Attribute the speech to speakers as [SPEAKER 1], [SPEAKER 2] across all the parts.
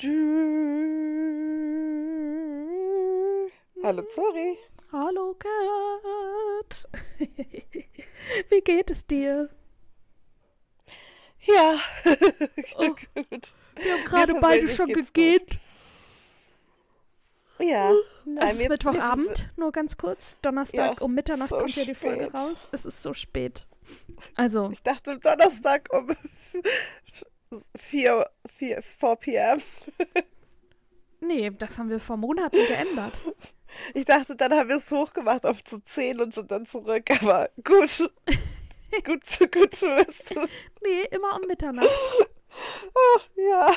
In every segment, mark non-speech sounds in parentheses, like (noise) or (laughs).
[SPEAKER 1] du. Hallo Zori.
[SPEAKER 2] Hallo Kat. Wie geht es dir?
[SPEAKER 1] Ja,
[SPEAKER 2] Oh,
[SPEAKER 1] gut.
[SPEAKER 2] Wir haben gerade beide schon gegeben.
[SPEAKER 1] Ja. nein,
[SPEAKER 2] Es ist Mittwochabend, nur ganz kurz. Donnerstag
[SPEAKER 1] Ja,
[SPEAKER 2] um Mitternacht
[SPEAKER 1] so
[SPEAKER 2] kommt ja die Folge raus. Es ist so spät. Also,
[SPEAKER 1] Ich dachte Donnerstag um 4, 4, 4 p.m.
[SPEAKER 2] nee, das haben wir vor Monaten geändert.
[SPEAKER 1] Ich dachte, dann haben wir es hochgemacht auf zu 10 und sind dann zurück. Aber gut. (laughs) gut, gut zu wissen.
[SPEAKER 2] Nee, immer um Mitternacht.
[SPEAKER 1] Oh, ja.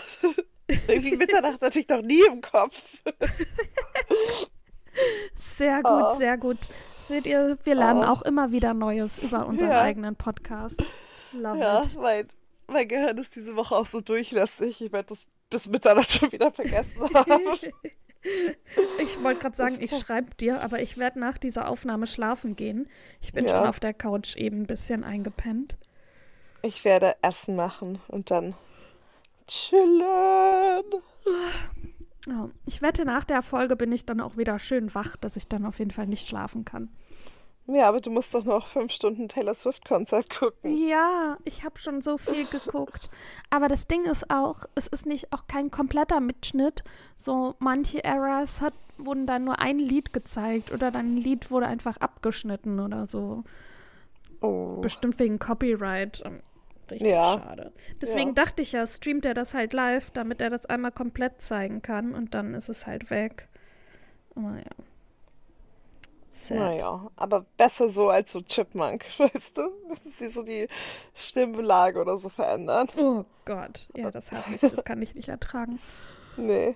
[SPEAKER 1] Irgendwie Mitternacht hatte ich noch nie im Kopf. (laughs)
[SPEAKER 2] Sehr gut,
[SPEAKER 1] Oh.
[SPEAKER 2] sehr gut. Seht ihr, wir lernen
[SPEAKER 1] Oh.
[SPEAKER 2] auch immer wieder Neues über unseren
[SPEAKER 1] Ja.
[SPEAKER 2] eigenen Podcast. Love
[SPEAKER 1] Ja,
[SPEAKER 2] it.
[SPEAKER 1] mein, mein Gehirn ist diese Woche auch so durchlässig. Ich werde das bis Mitternacht (laughs) schon wieder vergessen haben. (laughs)
[SPEAKER 2] Ich wollte gerade sagen, ich schreibe dir, aber ich werde nach dieser Aufnahme schlafen gehen. Ich bin
[SPEAKER 1] Ja.
[SPEAKER 2] schon auf der Couch eben ein bisschen eingepennt.
[SPEAKER 1] Ich werde Essen machen und dann chillen.
[SPEAKER 2] Ja, ich wette, nach der Folge bin ich dann auch wieder schön wach, dass ich dann auf jeden Fall nicht schlafen kann.
[SPEAKER 1] Ja, aber du musst doch noch fünf Stunden Taylor Swift-Konzert gucken.
[SPEAKER 2] Ja, ich habe schon so viel geguckt. Aber das Ding ist auch, es ist nicht auch kein kompletter Mitschnitt. So manche Eras hat, wurden dann nur ein Lied gezeigt oder dann ein Lied wurde einfach abgeschnitten oder so.
[SPEAKER 1] Oh.
[SPEAKER 2] Bestimmt wegen Copyright. Ähm, Richtig
[SPEAKER 1] Ja.
[SPEAKER 2] schade. Deswegen dachte ich ja, streamt er das halt live, damit er das einmal komplett zeigen kann und dann ist es halt weg. Aber ja. Sad.
[SPEAKER 1] Naja, aber besser so als so Chipmunk, (laughs) weißt du? Wenn sie so die Stimmlage oder so verändern.
[SPEAKER 2] Oh Gott, ja, das hasse ich, das kann ich nicht ertragen.
[SPEAKER 1] Nee.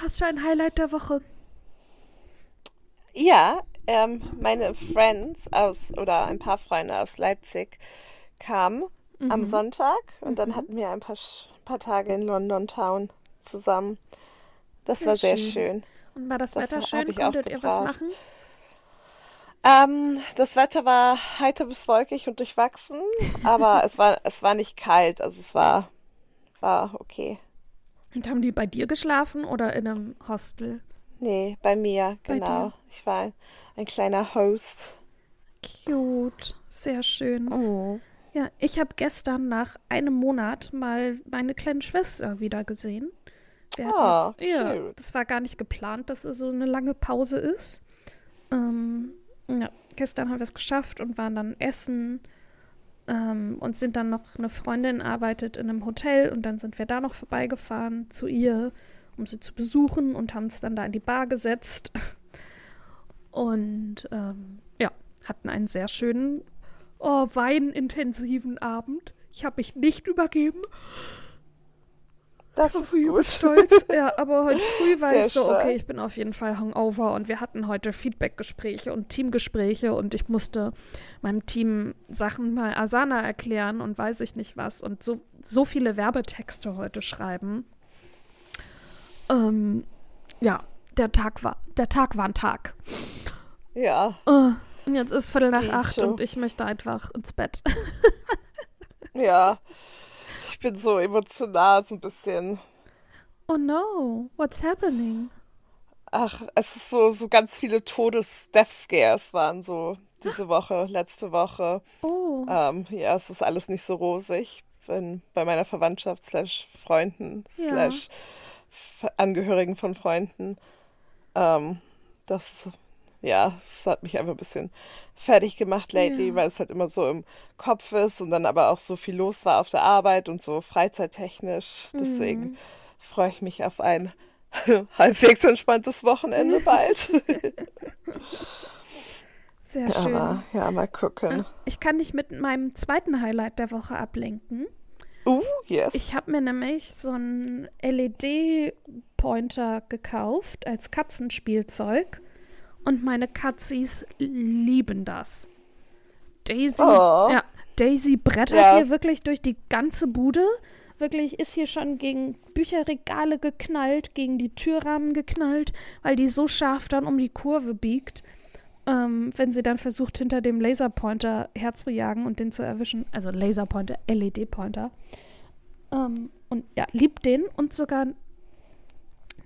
[SPEAKER 2] Hast du ein Highlight der Woche?
[SPEAKER 1] Ja, ähm, meine Friends aus, oder ein paar Freunde aus Leipzig kamen am Sonntag und dann hatten wir ein paar, paar Tage in London Town zusammen. Das
[SPEAKER 2] Sehr
[SPEAKER 1] war sehr
[SPEAKER 2] schön.
[SPEAKER 1] schön.
[SPEAKER 2] Und war das,
[SPEAKER 1] Das
[SPEAKER 2] Wetter schön? Konntet ihr was machen?
[SPEAKER 1] Ähm, das Wetter war heiter bis wolkig und durchwachsen, aber (laughs) es war, es war nicht kalt, also es war, war okay.
[SPEAKER 2] Und haben die bei dir geschlafen oder in einem Hostel?
[SPEAKER 1] Nee, bei mir,
[SPEAKER 2] Bei
[SPEAKER 1] genau.
[SPEAKER 2] dir.
[SPEAKER 1] Ich war ein, ein kleiner Host.
[SPEAKER 2] Cute, sehr schön.
[SPEAKER 1] Mhm.
[SPEAKER 2] Ja, ich habe gestern nach einem Monat mal meine kleine Schwester wieder gesehen.
[SPEAKER 1] Ah,
[SPEAKER 2] jetzt, ja, das war gar nicht geplant, dass es so eine lange Pause ist. Ähm, ja, gestern haben wir es geschafft und waren dann essen ähm, und sind dann noch, eine Freundin arbeitet in einem Hotel und dann sind wir da noch vorbeigefahren zu ihr, um sie zu besuchen und haben uns dann da in die Bar gesetzt (laughs) und ähm, ja, hatten einen sehr schönen, oh, weinintensiven Abend. Ich habe mich nicht übergeben.
[SPEAKER 1] Das ist
[SPEAKER 2] Ich bin
[SPEAKER 1] gut.
[SPEAKER 2] stolz. (laughs) Ja, aber heute früh war
[SPEAKER 1] Sehr
[SPEAKER 2] ich so,
[SPEAKER 1] schön.
[SPEAKER 2] okay, ich bin auf jeden Fall hungover und wir hatten heute Feedbackgespräche und Teamgespräche und ich musste meinem Team Sachen mal Asana erklären und weiß ich nicht was und so, so viele Werbetexte heute schreiben. Ähm, ja, der Tag war, der Tag war ein Tag.
[SPEAKER 1] Ja,
[SPEAKER 2] Äh, und jetzt ist Viertel nach
[SPEAKER 1] Die
[SPEAKER 2] acht
[SPEAKER 1] Show.
[SPEAKER 2] und ich möchte einfach ins Bett. (laughs)
[SPEAKER 1] ja. Ich bin so emotional, so ein bisschen.
[SPEAKER 2] Oh no, what's happening?
[SPEAKER 1] Ach, es ist so, so ganz viele Todes-Death-Scares waren so diese Woche, letzte Woche.
[SPEAKER 2] Oh,
[SPEAKER 1] Ähm, ja, es ist alles nicht so rosig. Bin bei meiner Verwandtschaft slash Freunden
[SPEAKER 2] Ja.
[SPEAKER 1] slash Angehörigen von Freunden. Ähm, das, ja, es hat mich einfach ein bisschen fertig gemacht lately,
[SPEAKER 2] Ja.
[SPEAKER 1] weil es halt immer so im Kopf ist und dann aber auch so viel los war auf der Arbeit und so freizeittechnisch. Deswegen
[SPEAKER 2] Mhm.
[SPEAKER 1] freue ich mich auf ein (laughs) halbwegs entspanntes Wochenende (laughs) bald.
[SPEAKER 2] sehr schön.
[SPEAKER 1] aber ja, mal gucken.
[SPEAKER 2] Ich kann dich mit meinem zweiten Highlight der Woche ablenken.
[SPEAKER 1] Uh, yes.
[SPEAKER 2] Ich habe mir nämlich so einen LED-Pointer gekauft als Katzenspielzeug und meine Katzis lieben das. Daisy,
[SPEAKER 1] Oh.
[SPEAKER 2] ja, Daisy brettert
[SPEAKER 1] Ja.
[SPEAKER 2] hier wirklich durch die ganze Bude. Wirklich ist hier schon gegen Bücherregale geknallt, gegen die Türrahmen geknallt, weil die so scharf dann um die Kurve biegt. ähm, wenn sie dann versucht, hinter dem Laserpointer herzujagen und den zu erwischen. Also Laserpointer, LED-Pointer. Ähm, und ja, liebt den und sogar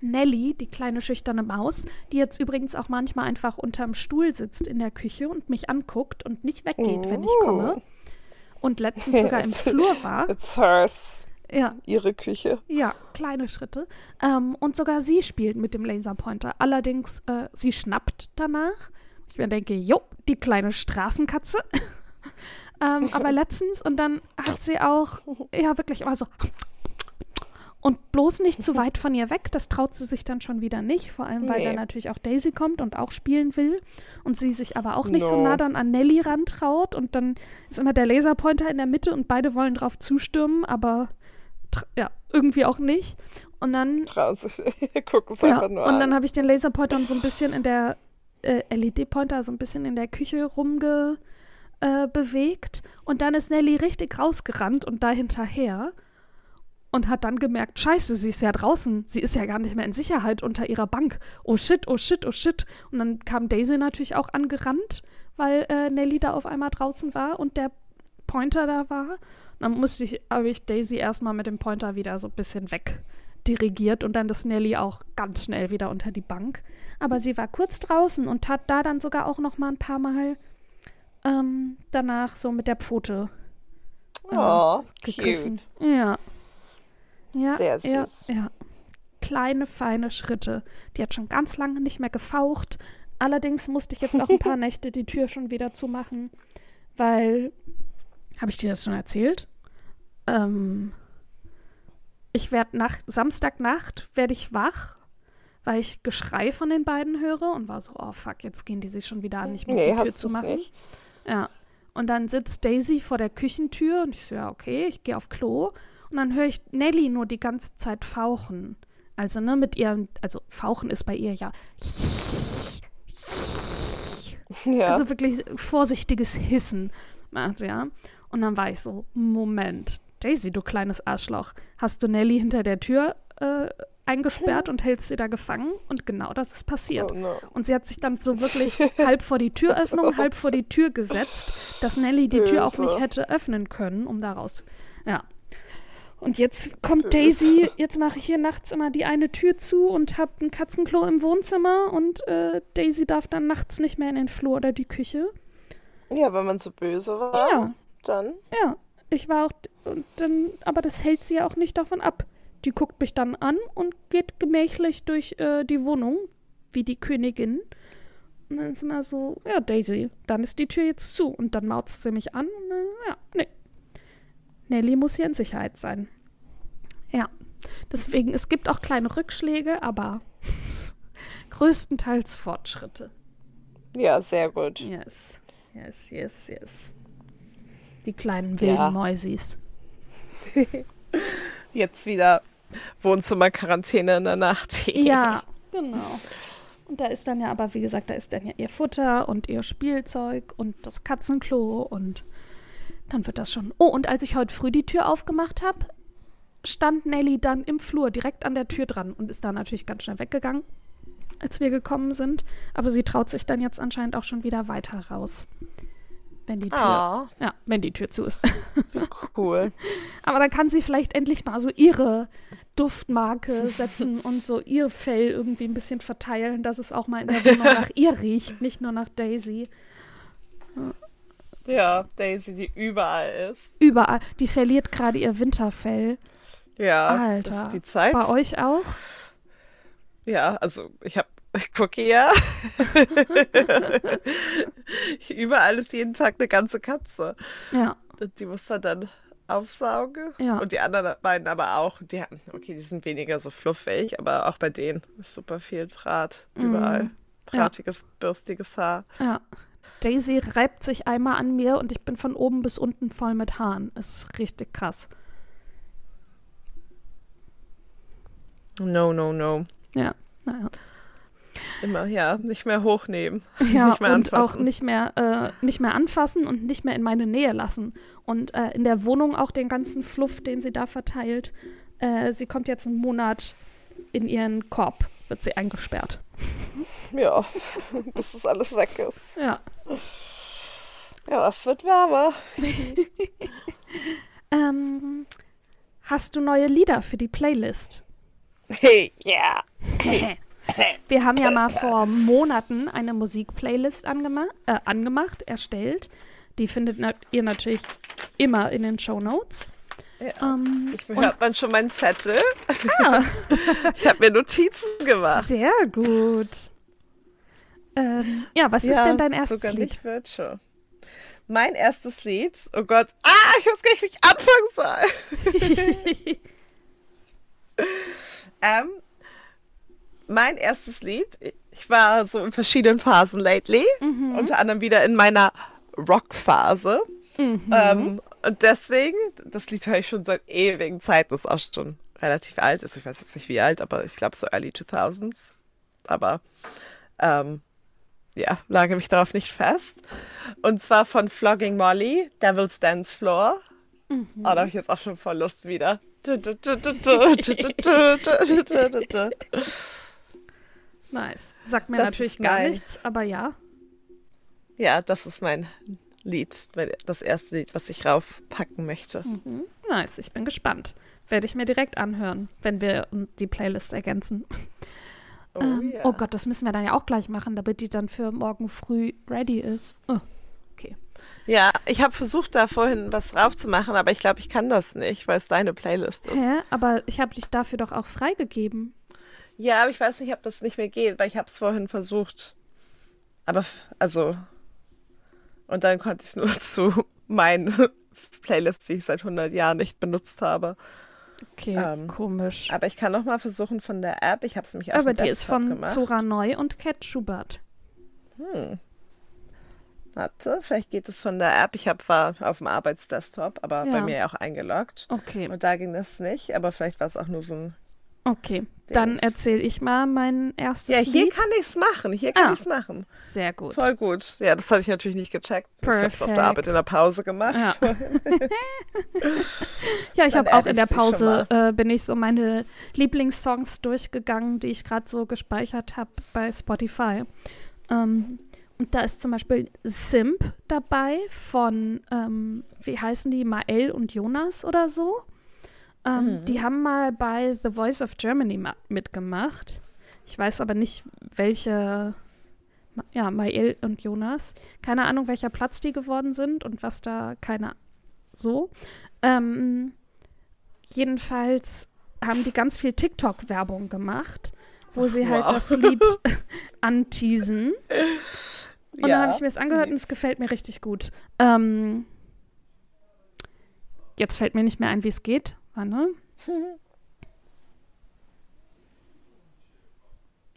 [SPEAKER 2] Nelly, die kleine schüchterne Maus, die jetzt übrigens auch manchmal einfach unterm Stuhl sitzt in der Küche und mich anguckt und nicht weggeht, oh. wenn ich komme. Und letztens sogar im (laughs) Flur war.
[SPEAKER 1] It's hers. Ja. Ihre Küche.
[SPEAKER 2] Ja, kleine Schritte. Ähm, und sogar sie spielt mit dem Laserpointer. Allerdings, äh, sie schnappt danach. Ich mir denke, jo, die kleine Straßenkatze. (laughs) ähm, aber (laughs) letztens, und dann hat sie auch, ja, wirklich immer so und bloß nicht zu (laughs) weit von ihr weg, das traut sie sich dann schon wieder nicht, vor allem weil nee. da natürlich auch Daisy kommt und auch spielen will und sie sich aber auch nicht no. so nah dann an Nelly rantraut und dann ist immer der Laserpointer in der Mitte und beide wollen drauf zustürmen, aber ja, irgendwie auch nicht. Und dann (laughs)
[SPEAKER 1] gucken es
[SPEAKER 2] ja,
[SPEAKER 1] einfach nur
[SPEAKER 2] Und dann habe ich den Laserpointer so ein bisschen in der äh, LED-Pointer so ein bisschen in der Küche rumge äh, bewegt und dann ist Nelly richtig rausgerannt und da hinterher und hat dann gemerkt, scheiße, sie ist ja draußen, sie ist ja gar nicht mehr in Sicherheit unter ihrer Bank. Oh shit, oh shit, oh shit. Und dann kam Daisy natürlich auch angerannt, weil äh, Nelly da auf einmal draußen war und der Pointer da war. Und dann musste ich, habe ich Daisy erstmal mit dem Pointer wieder so ein bisschen wegdirigiert und dann ist Nelly auch ganz schnell wieder unter die Bank. Aber sie war kurz draußen und hat da dann sogar auch noch mal ein paar Mal ähm, danach so mit der Pfote
[SPEAKER 1] äh, oh, gegriffen.
[SPEAKER 2] Cute. Ja. Ja,
[SPEAKER 1] Sehr süß.
[SPEAKER 2] Ja, ja. Kleine, feine Schritte. Die hat schon ganz lange nicht mehr gefaucht. Allerdings musste ich jetzt auch ein paar (laughs) Nächte die Tür schon wieder zumachen, weil. Habe ich dir das schon erzählt? Ähm, ich werde nach Samstagnacht werde ich wach, weil ich Geschrei von den beiden höre und war so, oh fuck, jetzt gehen die sich schon wieder an, ich muss nee, die Tür zumachen. Nicht. Ja. Und dann sitzt Daisy vor der Küchentür und ich so, ja, okay, ich gehe auf Klo. Und dann höre ich Nelly nur die ganze Zeit fauchen. Also, ne, mit ihrem, also fauchen ist bei ihr ja. ja. Also wirklich vorsichtiges Hissen macht sie, ja. Und dann war ich so, Moment, Daisy, du kleines Arschloch, hast du Nelly hinter der Tür äh, eingesperrt (laughs) und hältst sie da gefangen? Und genau das ist passiert. Oh no. Und sie hat sich dann so wirklich halb vor die Türöffnung, (laughs) halb vor die Tür gesetzt, dass Nelly die Tür auch nicht hätte öffnen können, um daraus. Ja, und jetzt kommt Daisy, jetzt mache ich hier nachts immer die eine Tür zu und habe ein Katzenklo im Wohnzimmer und äh, Daisy darf dann nachts nicht mehr in den Flur oder die Küche.
[SPEAKER 1] Ja, wenn man so böse war, ja. dann.
[SPEAKER 2] Ja, ich war auch, und dann, aber das hält sie ja auch nicht davon ab. Die guckt mich dann an und geht gemächlich durch äh, die Wohnung, wie die Königin. Und dann ist immer so, ja, Daisy, dann ist die Tür jetzt zu. Und dann mautzt sie mich an. Und, äh, ja, nee, Nelly muss hier in Sicherheit sein. Ja, deswegen, es gibt auch kleine Rückschläge, aber (laughs) größtenteils Fortschritte.
[SPEAKER 1] Ja, sehr gut.
[SPEAKER 2] Yes, yes, yes, yes. Die kleinen wilden ja. Mäusis. (laughs)
[SPEAKER 1] Jetzt wieder Wohnzimmer-Quarantäne in der Nacht. (laughs)
[SPEAKER 2] ja, genau. Und da ist dann ja aber, wie gesagt, da ist dann ja ihr Futter und ihr Spielzeug und das Katzenklo und dann wird das schon. Oh, und als ich heute früh die Tür aufgemacht habe, stand Nelly dann im Flur direkt an der Tür dran und ist da natürlich ganz schnell weggegangen, als wir gekommen sind. Aber sie traut sich dann jetzt anscheinend auch schon wieder weiter raus. Wenn die Tür, oh. ja, wenn die Tür zu ist.
[SPEAKER 1] Cool. (laughs)
[SPEAKER 2] Aber dann kann sie vielleicht endlich mal so ihre Duftmarke (laughs) setzen und so ihr Fell irgendwie ein bisschen verteilen, dass es auch mal in der Wohnung nach ihr riecht, nicht nur nach Daisy.
[SPEAKER 1] Ja, Daisy, die überall ist.
[SPEAKER 2] Überall. Die verliert gerade ihr Winterfell.
[SPEAKER 1] Ja,
[SPEAKER 2] Alter.
[SPEAKER 1] das ist die Zeit.
[SPEAKER 2] Bei euch auch?
[SPEAKER 1] Ja, also ich habe, (laughs) ich gucke ja. überall ist jeden Tag eine ganze Katze.
[SPEAKER 2] Ja.
[SPEAKER 1] Die muss man dann aufsaugen.
[SPEAKER 2] Ja.
[SPEAKER 1] Und die anderen beiden aber auch. Die haben, okay, die sind weniger so fluffig, aber auch bei denen ist super viel Draht überall. Mm. Drahtiges, ja. bürstiges Haar.
[SPEAKER 2] Ja. Daisy reibt sich einmal an mir und ich bin von oben bis unten voll mit Haaren. Es ist richtig krass.
[SPEAKER 1] No, no, no.
[SPEAKER 2] Ja, naja.
[SPEAKER 1] Immer, ja, nicht mehr hochnehmen. (laughs)
[SPEAKER 2] Ja, nicht mehr und auch nicht mehr, äh, nicht mehr anfassen und nicht mehr in meine Nähe lassen. Und äh, in der Wohnung auch den ganzen Fluff, den sie da verteilt. Äh, sie kommt jetzt einen Monat in ihren Korb, wird sie eingesperrt. (laughs)
[SPEAKER 1] Ja, (laughs) bis es alles weg ist.
[SPEAKER 2] Ja.
[SPEAKER 1] Ja, es wird wärmer.
[SPEAKER 2] Ähm, hast du neue Lieder für die Playlist? (laughs)
[SPEAKER 1] Hey, ja. (laughs)
[SPEAKER 2] Wir haben ja mal vor Monaten eine Musikplaylist angema äh, angemacht, erstellt. Die findet na ihr natürlich immer in den Show Notes.
[SPEAKER 1] ja.
[SPEAKER 2] Ähm,
[SPEAKER 1] Ich hört man schon meinen Zettel.
[SPEAKER 2] ah, (laughs)
[SPEAKER 1] Ich habe mir Notizen gemacht.
[SPEAKER 2] sehr gut. Ähm, ja, was ist denn dein erstes
[SPEAKER 1] sogar
[SPEAKER 2] Lied?
[SPEAKER 1] nicht Virtual. Mein erstes Lied, oh Gott, ah, ich weiß gar nicht, wie ich anfangen soll. Ähm, mein erstes Lied, ich war so in verschiedenen Phasen lately,
[SPEAKER 2] Mhm.
[SPEAKER 1] unter anderem wieder in meiner Rock-Phase.
[SPEAKER 2] Mhm.
[SPEAKER 1] Ähm, und deswegen, das Lied höre ich schon seit ewigen Zeiten, ist auch schon relativ alt, ist ich weiß jetzt nicht wie alt, aber ich glaube so early 2000s. Aber ähm, ja, lage mich darauf nicht fest. Und zwar von Flogging Molly, Devil's Dance Floor.
[SPEAKER 2] Mhm.
[SPEAKER 1] Oh, da habe ich jetzt auch schon voll Lust wieder
[SPEAKER 2] nice. Sagt mir
[SPEAKER 1] das
[SPEAKER 2] natürlich gar
[SPEAKER 1] mein...
[SPEAKER 2] nichts, aber ja.
[SPEAKER 1] Ja, das ist mein Lied, das erste Lied, was ich raufpacken möchte.
[SPEAKER 2] Mhm. Nice, ich bin gespannt. Werde ich mir direkt anhören, wenn wir die Playlist ergänzen.
[SPEAKER 1] Oh,
[SPEAKER 2] ähm,
[SPEAKER 1] yeah.
[SPEAKER 2] oh Gott, das müssen wir dann ja auch gleich machen, damit die dann für morgen früh ready ist. Oh.
[SPEAKER 1] Ja, ich habe versucht, da vorhin was raufzumachen, aber ich glaube, ich kann das nicht, weil es deine Playlist ist.
[SPEAKER 2] Hä? Aber ich habe dich dafür doch auch freigegeben.
[SPEAKER 1] Ja, aber ich weiß nicht, ob das nicht mehr geht, weil ich habe es vorhin versucht. Aber, also, und dann konnte ich es (laughs) nur zu meinen (laughs) Playlists, die ich seit 100 Jahren nicht benutzt habe.
[SPEAKER 2] Okay,
[SPEAKER 1] Ähm,
[SPEAKER 2] komisch.
[SPEAKER 1] Aber ich kann noch mal versuchen von der App. Ich habe es nämlich auf
[SPEAKER 2] Aber die ist
[SPEAKER 1] Desktop
[SPEAKER 2] von
[SPEAKER 1] gemacht.
[SPEAKER 2] Zora Neu und Cat Schubert.
[SPEAKER 1] Hm. Warte, vielleicht geht es von der App. Ich hab, war auf dem Arbeitsdesktop, aber bei
[SPEAKER 2] Ja.
[SPEAKER 1] mir ja auch eingeloggt.
[SPEAKER 2] Okay,
[SPEAKER 1] Und da ging das nicht, aber vielleicht war es auch nur so ein.
[SPEAKER 2] okay. Dann
[SPEAKER 1] Dings.
[SPEAKER 2] erzähle ich mal mein erstes
[SPEAKER 1] Ja, hier
[SPEAKER 2] Lied.
[SPEAKER 1] kann ich es machen. Hier kann
[SPEAKER 2] Ah.
[SPEAKER 1] ich es machen.
[SPEAKER 2] Sehr gut.
[SPEAKER 1] Voll gut. Ja, das hatte ich natürlich nicht gecheckt. Ich habe es auf der Arbeit in der Pause gemacht.
[SPEAKER 2] Ja. (laughs) ja, ich
[SPEAKER 1] Dann
[SPEAKER 2] habe auch in der Pause äh, bin ich so meine Lieblingssongs durchgegangen, die ich gerade so gespeichert habe bei Spotify. Ähm, und da ist zum Beispiel Simp dabei von, ähm, wie heißen die, Mael und Jonas oder so. Ähm,
[SPEAKER 1] Mhm.
[SPEAKER 2] Die haben mal bei The Voice of Germany ma- mitgemacht. Ich weiß aber nicht, welche, ja, Mael und Jonas. Keine Ahnung, welcher Platz die geworden sind und was da, keine so. Ähm, jedenfalls haben die ganz viel TikTok-Werbung gemacht, wo sie halt
[SPEAKER 1] Wow.
[SPEAKER 2] das Lied (laughs) anteasen. Und dann habe ich mir das angehört und es gefällt mir richtig gut. Ähm, jetzt fällt mir nicht mehr ein, wie es geht. Warte. (laughs)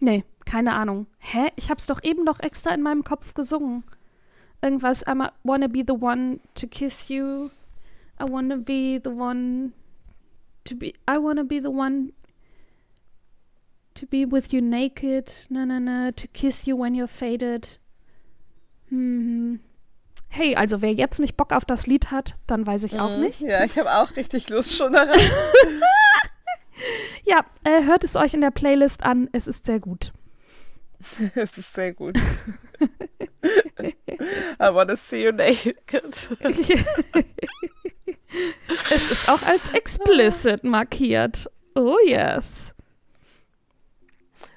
[SPEAKER 2] Nee, keine Ahnung. Hä? Ich hab's doch eben doch extra in meinem Kopf gesungen. Irgendwas, I wanna be the one to kiss you. I wanna be the one to be, I wanna be the one to be with you naked. Na, na, na, to kiss you when you're faded. Hm. Hey, also wer jetzt nicht Bock auf das Lied hat, dann weiß ich auch
[SPEAKER 1] Mhm.
[SPEAKER 2] nicht.
[SPEAKER 1] Ja, ich habe auch richtig Lust schon (laughs) daran.
[SPEAKER 2] Ja, äh, hört es euch in der Playlist an. Es ist sehr gut. (laughs)
[SPEAKER 1] Es ist sehr gut. I wanna see you naked. (laughs)
[SPEAKER 2] es ist auch als explicit markiert. Oh yes.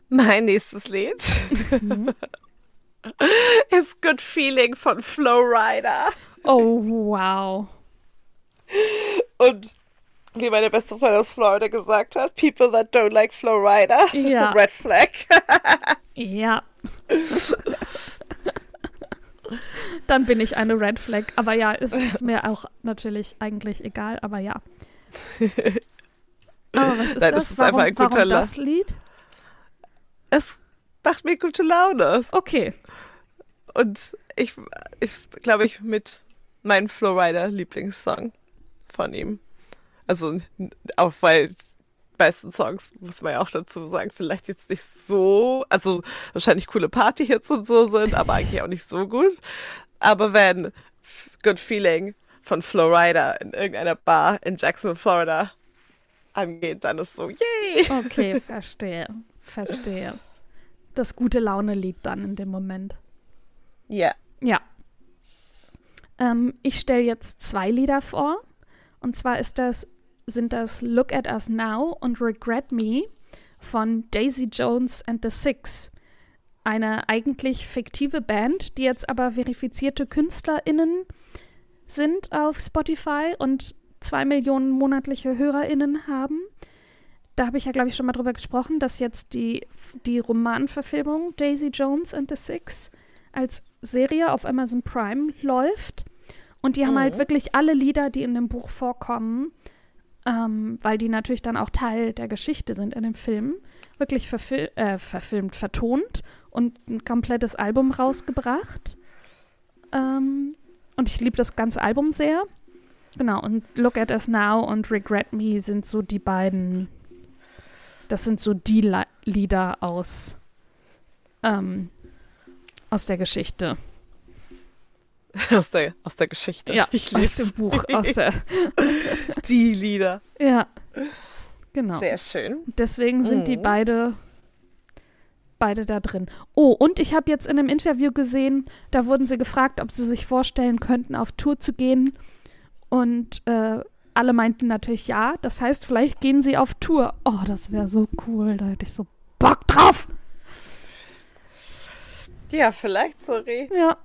[SPEAKER 1] Mein nächstes Lied (laughs) ist Good Feeling von Flowrider.
[SPEAKER 2] Oh wow.
[SPEAKER 1] Und wie meine beste Freundin aus Florida gesagt hat, people that don't like Flowrider,
[SPEAKER 2] Ja. (laughs)
[SPEAKER 1] red flag.
[SPEAKER 2] Ja. Dann bin ich eine Red Flag. Aber ja, es ist mir auch natürlich eigentlich egal, aber ja. (laughs) Aber was ist
[SPEAKER 1] Nein,
[SPEAKER 2] das?
[SPEAKER 1] das ist
[SPEAKER 2] warum
[SPEAKER 1] einfach ein guter
[SPEAKER 2] warum das Lied?
[SPEAKER 1] Es macht mir gute Laune.
[SPEAKER 2] Okay.
[SPEAKER 1] Und ich, ich glaube ich, mit meinem Flowrider Lieblingssong von ihm. Also auch weil die meisten Songs, muss man ja auch dazu sagen, vielleicht jetzt nicht so, also wahrscheinlich coole Partyhits und so sind, aber eigentlich auch nicht so gut. Aber wenn Good Feeling von Flowrider in irgendeiner Bar in Jacksonville, Florida angeht, dann ist so, yay!
[SPEAKER 2] Okay, (laughs) verstehe. Verstehe. das gute Laune-Lied dann in dem Moment.
[SPEAKER 1] Ja.
[SPEAKER 2] Ja. Ähm, ich stelle jetzt zwei Lieder vor. Und zwar ist das, sind das Look at Us Now und Regret Me von Daisy Jones and the Six. Eine eigentlich fiktive Band, die jetzt aber verifizierte KünstlerInnen sind auf Spotify und zwei Millionen monatliche HörerInnen haben. Da habe ich ja, glaube ich, schon mal drüber gesprochen, dass jetzt die, die Romanverfilmung Daisy Jones and the Six als Serie auf Amazon Prime läuft. Und die haben halt
[SPEAKER 1] Mhm.
[SPEAKER 2] wirklich alle Lieder, die in dem Buch vorkommen, ähm, weil die natürlich dann auch Teil der Geschichte sind in dem Film, wirklich verfil äh, verfilmt, vertont und ein komplettes Album rausgebracht. Ähm, und ich liebe das ganze Album sehr. Genau, und Look at Us Now und Regret Me sind so die beiden, das sind so die La Lieder aus, ähm, aus der Geschichte. (laughs)
[SPEAKER 1] Aus der, aus der Geschichte.
[SPEAKER 2] Ja,
[SPEAKER 1] ich
[SPEAKER 2] aus
[SPEAKER 1] lese
[SPEAKER 2] dem Buch, aus der, (laughs) (laughs)
[SPEAKER 1] die Lieder.
[SPEAKER 2] ja, genau.
[SPEAKER 1] Sehr schön.
[SPEAKER 2] Deswegen sind die
[SPEAKER 1] Mhm.
[SPEAKER 2] beide beide da drin. Oh, und ich habe jetzt in einem Interview gesehen, da wurden sie gefragt, ob sie sich vorstellen könnten, auf Tour zu gehen. Und äh, alle meinten natürlich ja. Das heißt, vielleicht gehen sie auf Tour. Oh, das wäre so cool. Da hätte ich so Bock drauf.
[SPEAKER 1] Ja, vielleicht, sorry.
[SPEAKER 2] Ja.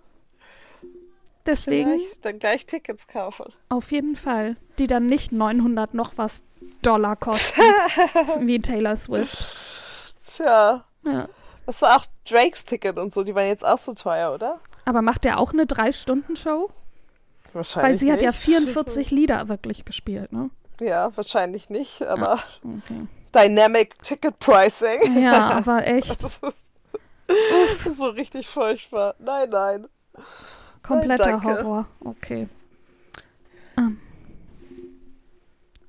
[SPEAKER 2] Deswegen
[SPEAKER 1] Vielleicht dann gleich Tickets kaufen.
[SPEAKER 2] auf jeden Fall. Die dann nicht 900 noch was Dollar kosten, (laughs) wie Taylor Swift.
[SPEAKER 1] Tja,
[SPEAKER 2] Ja.
[SPEAKER 1] das war auch Drakes Ticket und so, die waren jetzt auch so teuer, oder?
[SPEAKER 2] Aber macht er auch eine Drei-Stunden-Show?
[SPEAKER 1] Wahrscheinlich
[SPEAKER 2] Weil sie hat ja
[SPEAKER 1] nicht.
[SPEAKER 2] 44 Lieder wirklich gespielt, ne?
[SPEAKER 1] Ja, wahrscheinlich nicht, aber
[SPEAKER 2] Okay.
[SPEAKER 1] Dynamic Ticket Pricing.
[SPEAKER 2] Ja, (laughs) aber echt
[SPEAKER 1] Das ist (laughs) so richtig furchtbar. Nein, nein.
[SPEAKER 2] kompletter
[SPEAKER 1] danke.
[SPEAKER 2] Horror. Okay. Ähm.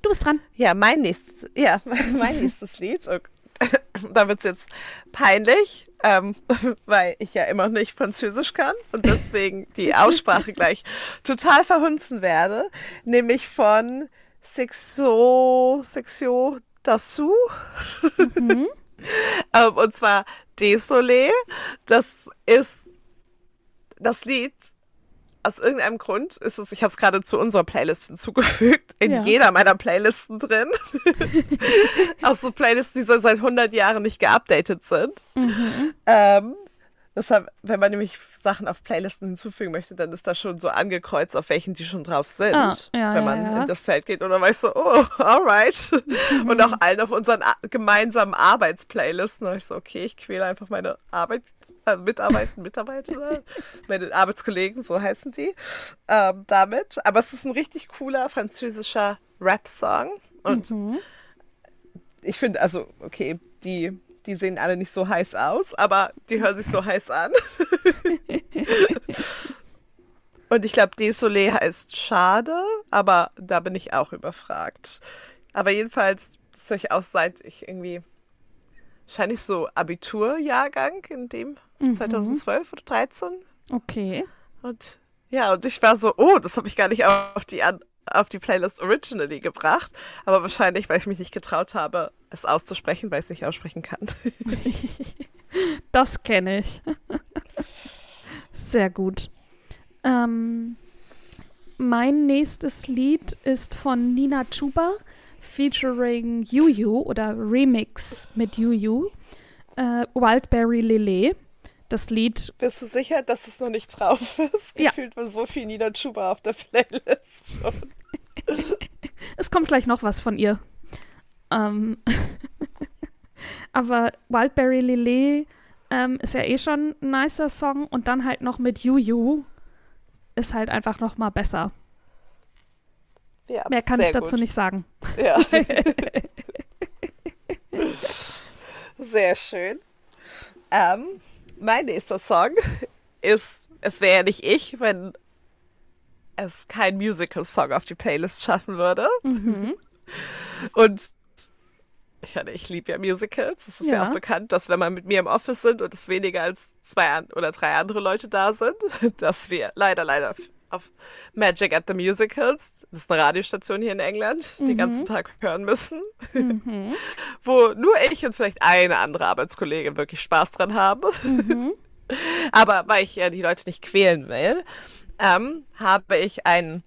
[SPEAKER 2] Du bist dran.
[SPEAKER 1] Ja, mein nächstes, ja, was (laughs) ist mein nächstes Lied? Und da wird es jetzt peinlich, ähm, (laughs) weil ich ja immer nicht Französisch kann und deswegen die Aussprache (laughs) gleich total verhunzen werde. Nämlich von Sexo, Sexo Dassou.
[SPEAKER 2] Mhm. (laughs)
[SPEAKER 1] ähm, und zwar Désolé. Das ist das Lied. Aus irgendeinem Grund ist es, ich habe es gerade zu unserer Playlist hinzugefügt, in
[SPEAKER 2] Ja.
[SPEAKER 1] jeder meiner Playlisten drin. (laughs) Aus so Playlisten, die so seit 100 Jahren nicht geupdatet sind.
[SPEAKER 2] Mhm.
[SPEAKER 1] Ähm, deshalb, wenn man nämlich Sachen auf Playlisten hinzufügen möchte, dann ist da schon so angekreuzt, auf welchen die schon drauf sind,
[SPEAKER 2] Ah, ja,
[SPEAKER 1] wenn
[SPEAKER 2] ja,
[SPEAKER 1] man
[SPEAKER 2] ja.
[SPEAKER 1] in das Feld geht. Und dann war ich so, oh, (laughs) alright. Und auch allen auf unseren gemeinsamen Arbeitsplaylisten. War ich so, okay, ich quäle einfach meine Arbeit, äh, Mitarbeiter, Mitarbeiter, (laughs) meine Arbeitskollegen, so heißen die, ähm, damit. Aber es ist ein richtig cooler französischer Rap-Song. Und
[SPEAKER 2] Mhm.
[SPEAKER 1] ich finde, also, okay, die, die sehen alle nicht so heiß aus, aber die hören sich so heiß an. (laughs) Und ich glaube, Désolé heißt schade, aber da bin ich auch überfragt. Aber jedenfalls, das höre ich aus, seit ich irgendwie, wahrscheinlich so Abiturjahrgang, in dem
[SPEAKER 2] Mhm.
[SPEAKER 1] 2012 oder 13.
[SPEAKER 2] Okay.
[SPEAKER 1] Und ja, und ich war so, oh, das habe ich gar nicht auf die, auf die Playlist originally gebracht. Aber wahrscheinlich, weil ich mich nicht getraut habe, es auszusprechen, weil ich es nicht aussprechen kann. (laughs)
[SPEAKER 2] Das kenne ich. Sehr gut. Ähm, mein nächstes Lied ist von Nina Chuba featuring Yuyu oder Remix mit Yuyu. Äh, Wildberry Lele. Das Lied,
[SPEAKER 1] Bist du sicher, dass es noch nicht drauf ist?
[SPEAKER 2] Ja.
[SPEAKER 1] Gefühlt war so viel Nina Chuba auf der Playlist schon. (laughs)
[SPEAKER 2] es kommt gleich noch was von ihr. Ähm, (laughs) aber Wildberry Lele ähm, ist ja eh schon ein nicer Song und dann halt noch mit Yuyu ist halt einfach noch mal besser.
[SPEAKER 1] Ja,
[SPEAKER 2] Mehr kann ich dazu
[SPEAKER 1] gut.
[SPEAKER 2] nicht sagen.
[SPEAKER 1] Ja. (laughs) Sehr schön. Ähm, mein nächster Song ist Es wäre ja nicht ich, wenn es kein Musical-Song auf die Playlist schaffen würde.
[SPEAKER 2] Mhm.
[SPEAKER 1] Und ich, meine, ich liebe ja Musicals. Es ist ja.
[SPEAKER 2] Ja.
[SPEAKER 1] auch bekannt, dass wenn man mit mir im Office sind und es weniger als zwei oder drei andere Leute da sind, (laughs) dass wir leider, leider auf Magic at the Musicals. Das ist eine Radiostation hier in England, mhm. den ganzen Tag hören müssen. Mhm. (laughs) Wo nur ich und vielleicht eine andere Arbeitskollegin wirklich Spaß dran haben. Mhm. (laughs) Aber weil ich ja die Leute nicht quälen will, ähm, habe ich einen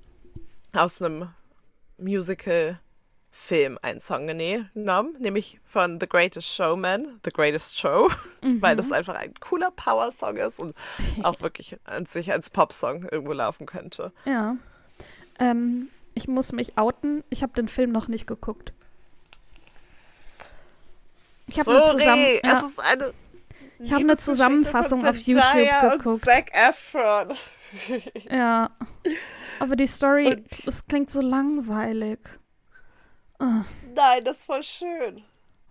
[SPEAKER 1] aus einem Musical Film einen Song genommen, nämlich von The Greatest Showman, The Greatest Show, mhm. (laughs) weil das einfach ein cooler Power-Song ist und auch (laughs) wirklich an sich als Pop-Song irgendwo laufen könnte.
[SPEAKER 2] Ja. Ähm, ich muss mich outen, ich habe den Film noch nicht geguckt.
[SPEAKER 1] Ich habe eine, Zusammen ja. es ist eine,
[SPEAKER 2] ich hab eine Zusammenfassung auf YouTube geguckt.
[SPEAKER 1] Zac Efron.
[SPEAKER 2] ja. (laughs) Aber die Story, es klingt so langweilig.
[SPEAKER 1] Oh. Nein, das ist voll schön.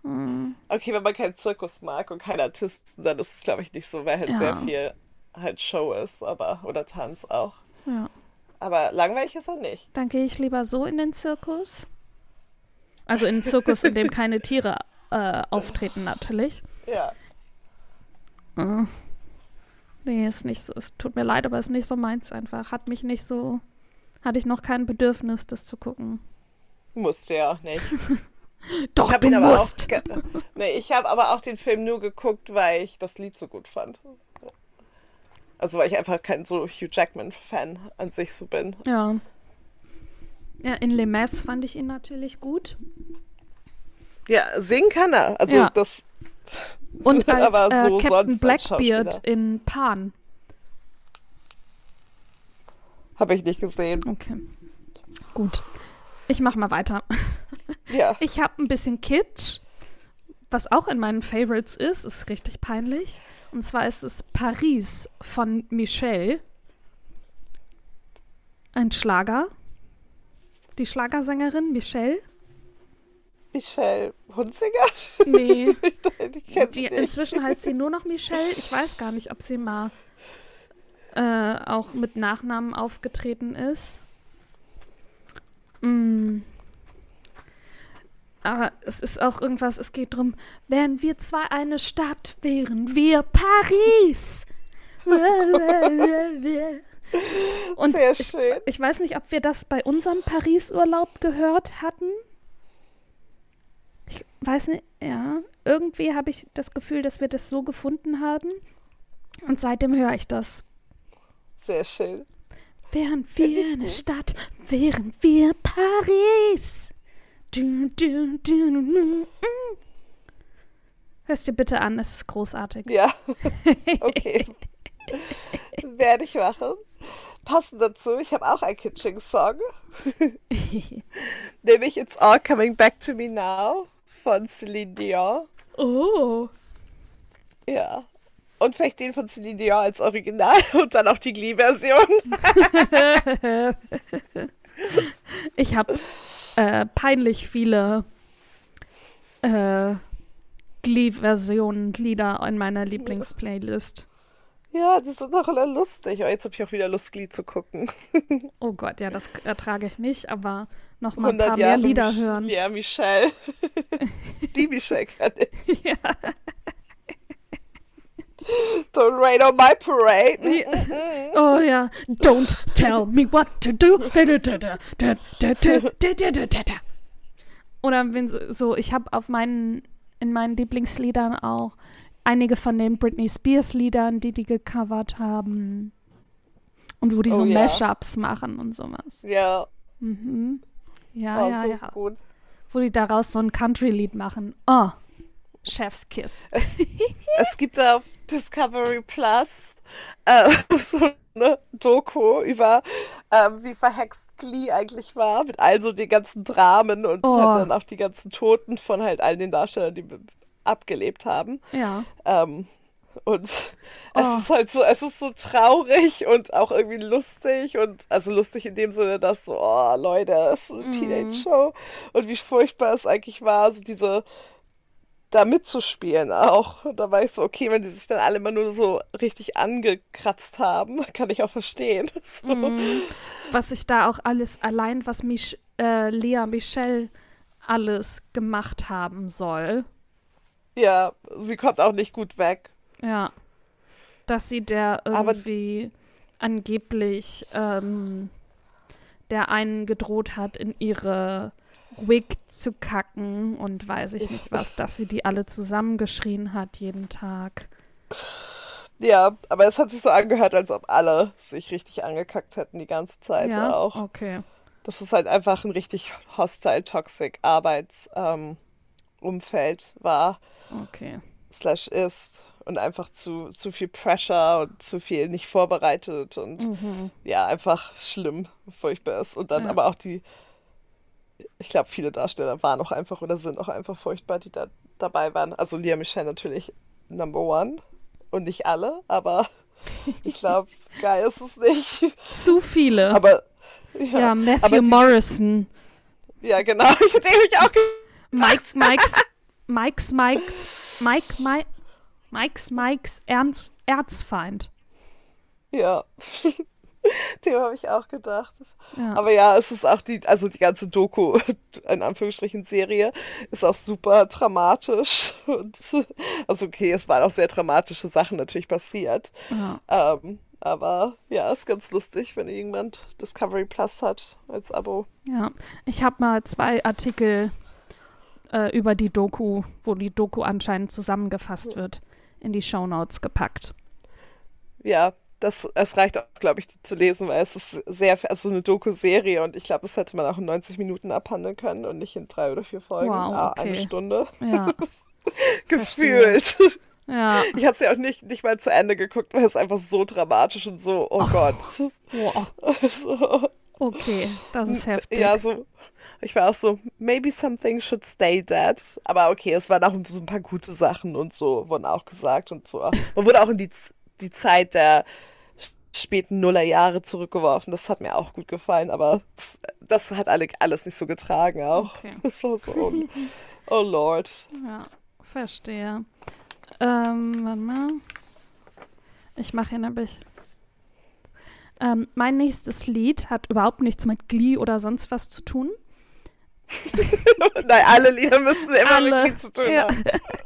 [SPEAKER 1] Mm. Okay, wenn man keinen Zirkus mag und keinen Artisten, dann ist es, glaube ich, nicht so, weil halt ja. sehr viel halt Show ist, aber oder Tanz auch.
[SPEAKER 2] Ja.
[SPEAKER 1] Aber langweilig ist er nicht.
[SPEAKER 2] Dann gehe ich lieber so in den Zirkus. Also in den Zirkus, in dem keine Tiere äh, auftreten, natürlich.
[SPEAKER 1] Ja.
[SPEAKER 2] Oh. Nee, ist nicht so. Es tut mir leid, aber ist nicht so meins einfach. Hat mich nicht so. Hatte ich noch kein Bedürfnis, das zu gucken.
[SPEAKER 1] Musste ja auch nicht. (laughs)
[SPEAKER 2] Doch, du musst.
[SPEAKER 1] Auch, nee, ich habe aber auch den Film nur geguckt, weil ich das Lied so gut fand. Also weil ich einfach kein so Hugh Jackman-Fan an sich so bin.
[SPEAKER 2] Ja. Ja, in Les Mis fand ich ihn natürlich gut.
[SPEAKER 1] Ja, singen kann er. Also ja. das.
[SPEAKER 2] Und (laughs) als aber so äh, Captain Blackbeard in Pan.
[SPEAKER 1] Habe ich nicht gesehen.
[SPEAKER 2] Okay. Gut. Ich mach mal weiter. (laughs)
[SPEAKER 1] Ja.
[SPEAKER 2] Ich habe ein bisschen Kitsch, was auch in meinen Favorites ist, ist richtig peinlich. Und zwar ist es Paris von Michelle. Ein Schlager. Die Schlagersängerin Michelle.
[SPEAKER 1] Michelle Hunziger?
[SPEAKER 2] Nee. (laughs) die, die inzwischen heißt sie nur noch Michelle. Ich weiß gar nicht, ob sie mal äh, auch mit Nachnamen aufgetreten ist. Mm. Aber es ist auch irgendwas, es geht darum, wären wir zwar eine Stadt, wären wir Paris. (laughs) Und
[SPEAKER 1] Sehr schön.
[SPEAKER 2] Ich, ich, weiß nicht, ob wir das bei unserem Paris-Urlaub gehört hatten. Ich weiß nicht, ja. Irgendwie habe ich das Gefühl, dass wir das so gefunden haben. Und seitdem höre ich das.
[SPEAKER 1] Sehr schön.
[SPEAKER 2] Wären wir eine Stadt, wären wir Paris. Du, du, du, Hörst dir bitte an, es ist großartig.
[SPEAKER 1] Ja, (laughs) okay. Werde ich machen. Passend dazu, ich habe auch einen Kitsching-Song. (laughs) Nämlich It's All Coming Back to Me Now von Celine Dion.
[SPEAKER 2] Oh.
[SPEAKER 1] Ja, und vielleicht den von Celine Dion als Original (laughs) und dann auch die Glee-Version. (laughs)
[SPEAKER 2] ich habe äh, peinlich viele äh, Glee-Versionen, Lieder in meiner Lieblingsplaylist.
[SPEAKER 1] Ja, die sind doch alle lustig. Oh, jetzt habe ich auch wieder Lust, Glee zu gucken. (laughs)
[SPEAKER 2] oh Gott, ja, das ertrage ich nicht, aber noch mal ein paar Jahre mehr Lieder hören.
[SPEAKER 1] Ja, Michelle. die Michelle kann ich. ja. Don't rain on my parade.
[SPEAKER 2] oh ja. Don't tell me what to do. (laughs) Oder wenn so, ich habe auf meinen, in meinen Lieblingsliedern auch einige von den Britney Spears Liedern, die die gecovert haben. Und wo die oh, so ja. Mashups machen und sowas.
[SPEAKER 1] Ja.
[SPEAKER 2] Mhm. Ja,
[SPEAKER 1] oh,
[SPEAKER 2] ja,
[SPEAKER 1] so
[SPEAKER 2] ja.
[SPEAKER 1] Gut.
[SPEAKER 2] Wo die daraus so ein Country-Lied machen. Oh. Chef's Kiss.
[SPEAKER 1] Es, (laughs) es gibt auf Discovery Plus äh, (laughs) so eine Doku über, äh, wie verhext Glee eigentlich war, mit all so den ganzen Dramen und oh. halt dann auch die ganzen Toten von halt all den Darstellern, die abgelebt haben.
[SPEAKER 2] Ja.
[SPEAKER 1] Ähm, und es oh. ist halt so, es ist so traurig und auch irgendwie lustig und also lustig in dem Sinne, dass so, oh Leute, es ist eine mm. Teenage-Show und wie furchtbar es eigentlich war, so diese da mitzuspielen auch. Und da war ich so, okay, wenn die sich dann alle immer nur so richtig angekratzt haben, (laughs) kann ich auch verstehen. (laughs) So.
[SPEAKER 2] Mm, was ich da auch alles allein, was mich äh, Lea Michelle alles gemacht haben soll.
[SPEAKER 1] Ja, sie kommt auch nicht gut weg.
[SPEAKER 2] Ja. Dass sie der irgendwie angeblich ähm, der einen gedroht hat, in ihre Wig zu kacken und weiß ich nicht was, dass sie die alle zusammengeschrien hat jeden Tag.
[SPEAKER 1] Ja, aber es hat sich so angehört, als ob alle sich richtig angekackt hätten die ganze Zeit
[SPEAKER 2] Ja,
[SPEAKER 1] auch.
[SPEAKER 2] okay.
[SPEAKER 1] Das ist halt einfach ein richtig hostile, toxic Arbeitsumfeld Umfeld war,
[SPEAKER 2] Okay.
[SPEAKER 1] slash ist und einfach zu, zu viel Pressure und zu viel nicht vorbereitet und
[SPEAKER 2] Mhm.
[SPEAKER 1] ja, einfach schlimm, furchtbar ist. Und dann
[SPEAKER 2] Ja.
[SPEAKER 1] aber auch die, ich glaube, viele Darsteller waren auch einfach oder sind auch einfach furchtbar, die da dabei waren. Also Lia Michelle natürlich Number One und nicht alle, aber (laughs) ich glaube, geil ist es nicht.
[SPEAKER 2] Zu viele.
[SPEAKER 1] Aber
[SPEAKER 2] ja,
[SPEAKER 1] ja,
[SPEAKER 2] Matthew
[SPEAKER 1] die-
[SPEAKER 2] Morrison.
[SPEAKER 1] ja genau, (laughs) ich hätte mich auch
[SPEAKER 2] Mike, (laughs) Mikes, Mikes, Mikes, Mike, Mike, Mikes, Mikes Ernst, Erzfeind.
[SPEAKER 1] Ja. (laughs) Dem habe ich auch gedacht.
[SPEAKER 2] Ja.
[SPEAKER 1] Aber ja, es ist auch die, also die ganze Doku, (laughs) in Anführungsstrichen Serie, ist auch super dramatisch. (laughs) Und, also okay, es waren auch sehr dramatische Sachen natürlich passiert.
[SPEAKER 2] ja.
[SPEAKER 1] Ähm, aber ja, ist ganz lustig, wenn irgendjemand Discovery Plus hat als Abo.
[SPEAKER 2] Ja, ich habe mal zwei Artikel äh, über die Doku, wo die Doku anscheinend zusammengefasst wird, in die Shownotes gepackt.
[SPEAKER 1] Ja, das, es reicht auch, glaube ich, die zu lesen, weil es ist sehr, also eine Doku-Serie und ich glaube, das hätte man auch in 90 Minuten abhandeln können und nicht in drei oder vier Folgen.
[SPEAKER 2] Wow,
[SPEAKER 1] Ah, Eine
[SPEAKER 2] okay.
[SPEAKER 1] Stunde.
[SPEAKER 2] Ja, (laughs)
[SPEAKER 1] Gefühlt.
[SPEAKER 2] ja.
[SPEAKER 1] Ich habe es ja auch nicht, nicht mal zu Ende geguckt, weil es einfach so dramatisch und so, oh Gott.
[SPEAKER 2] Wow.
[SPEAKER 1] so,
[SPEAKER 2] Okay, das ist heftig.
[SPEAKER 1] ja, so, ich war auch so, maybe something should stay dead. Aber okay, es waren auch so ein paar gute Sachen und so, wurden auch gesagt und so. Man wurde auch in die, die Zeit der späten Nullerjahre zurückgeworfen. Das hat mir auch gut gefallen, aber das, das hat alle, alles nicht so getragen auch.
[SPEAKER 2] Okay. (laughs)
[SPEAKER 1] Das war so, oh, oh Lord.
[SPEAKER 2] Ja, verstehe. Ähm, warte mal. Ich mache hier nämlich. Ähm, mein nächstes Lied hat überhaupt nichts mit Glee oder sonst was zu tun. (laughs)
[SPEAKER 1] Nein, alle Lieder müssen immer
[SPEAKER 2] Alle,
[SPEAKER 1] mit Krieg zu tun
[SPEAKER 2] ja.
[SPEAKER 1] haben.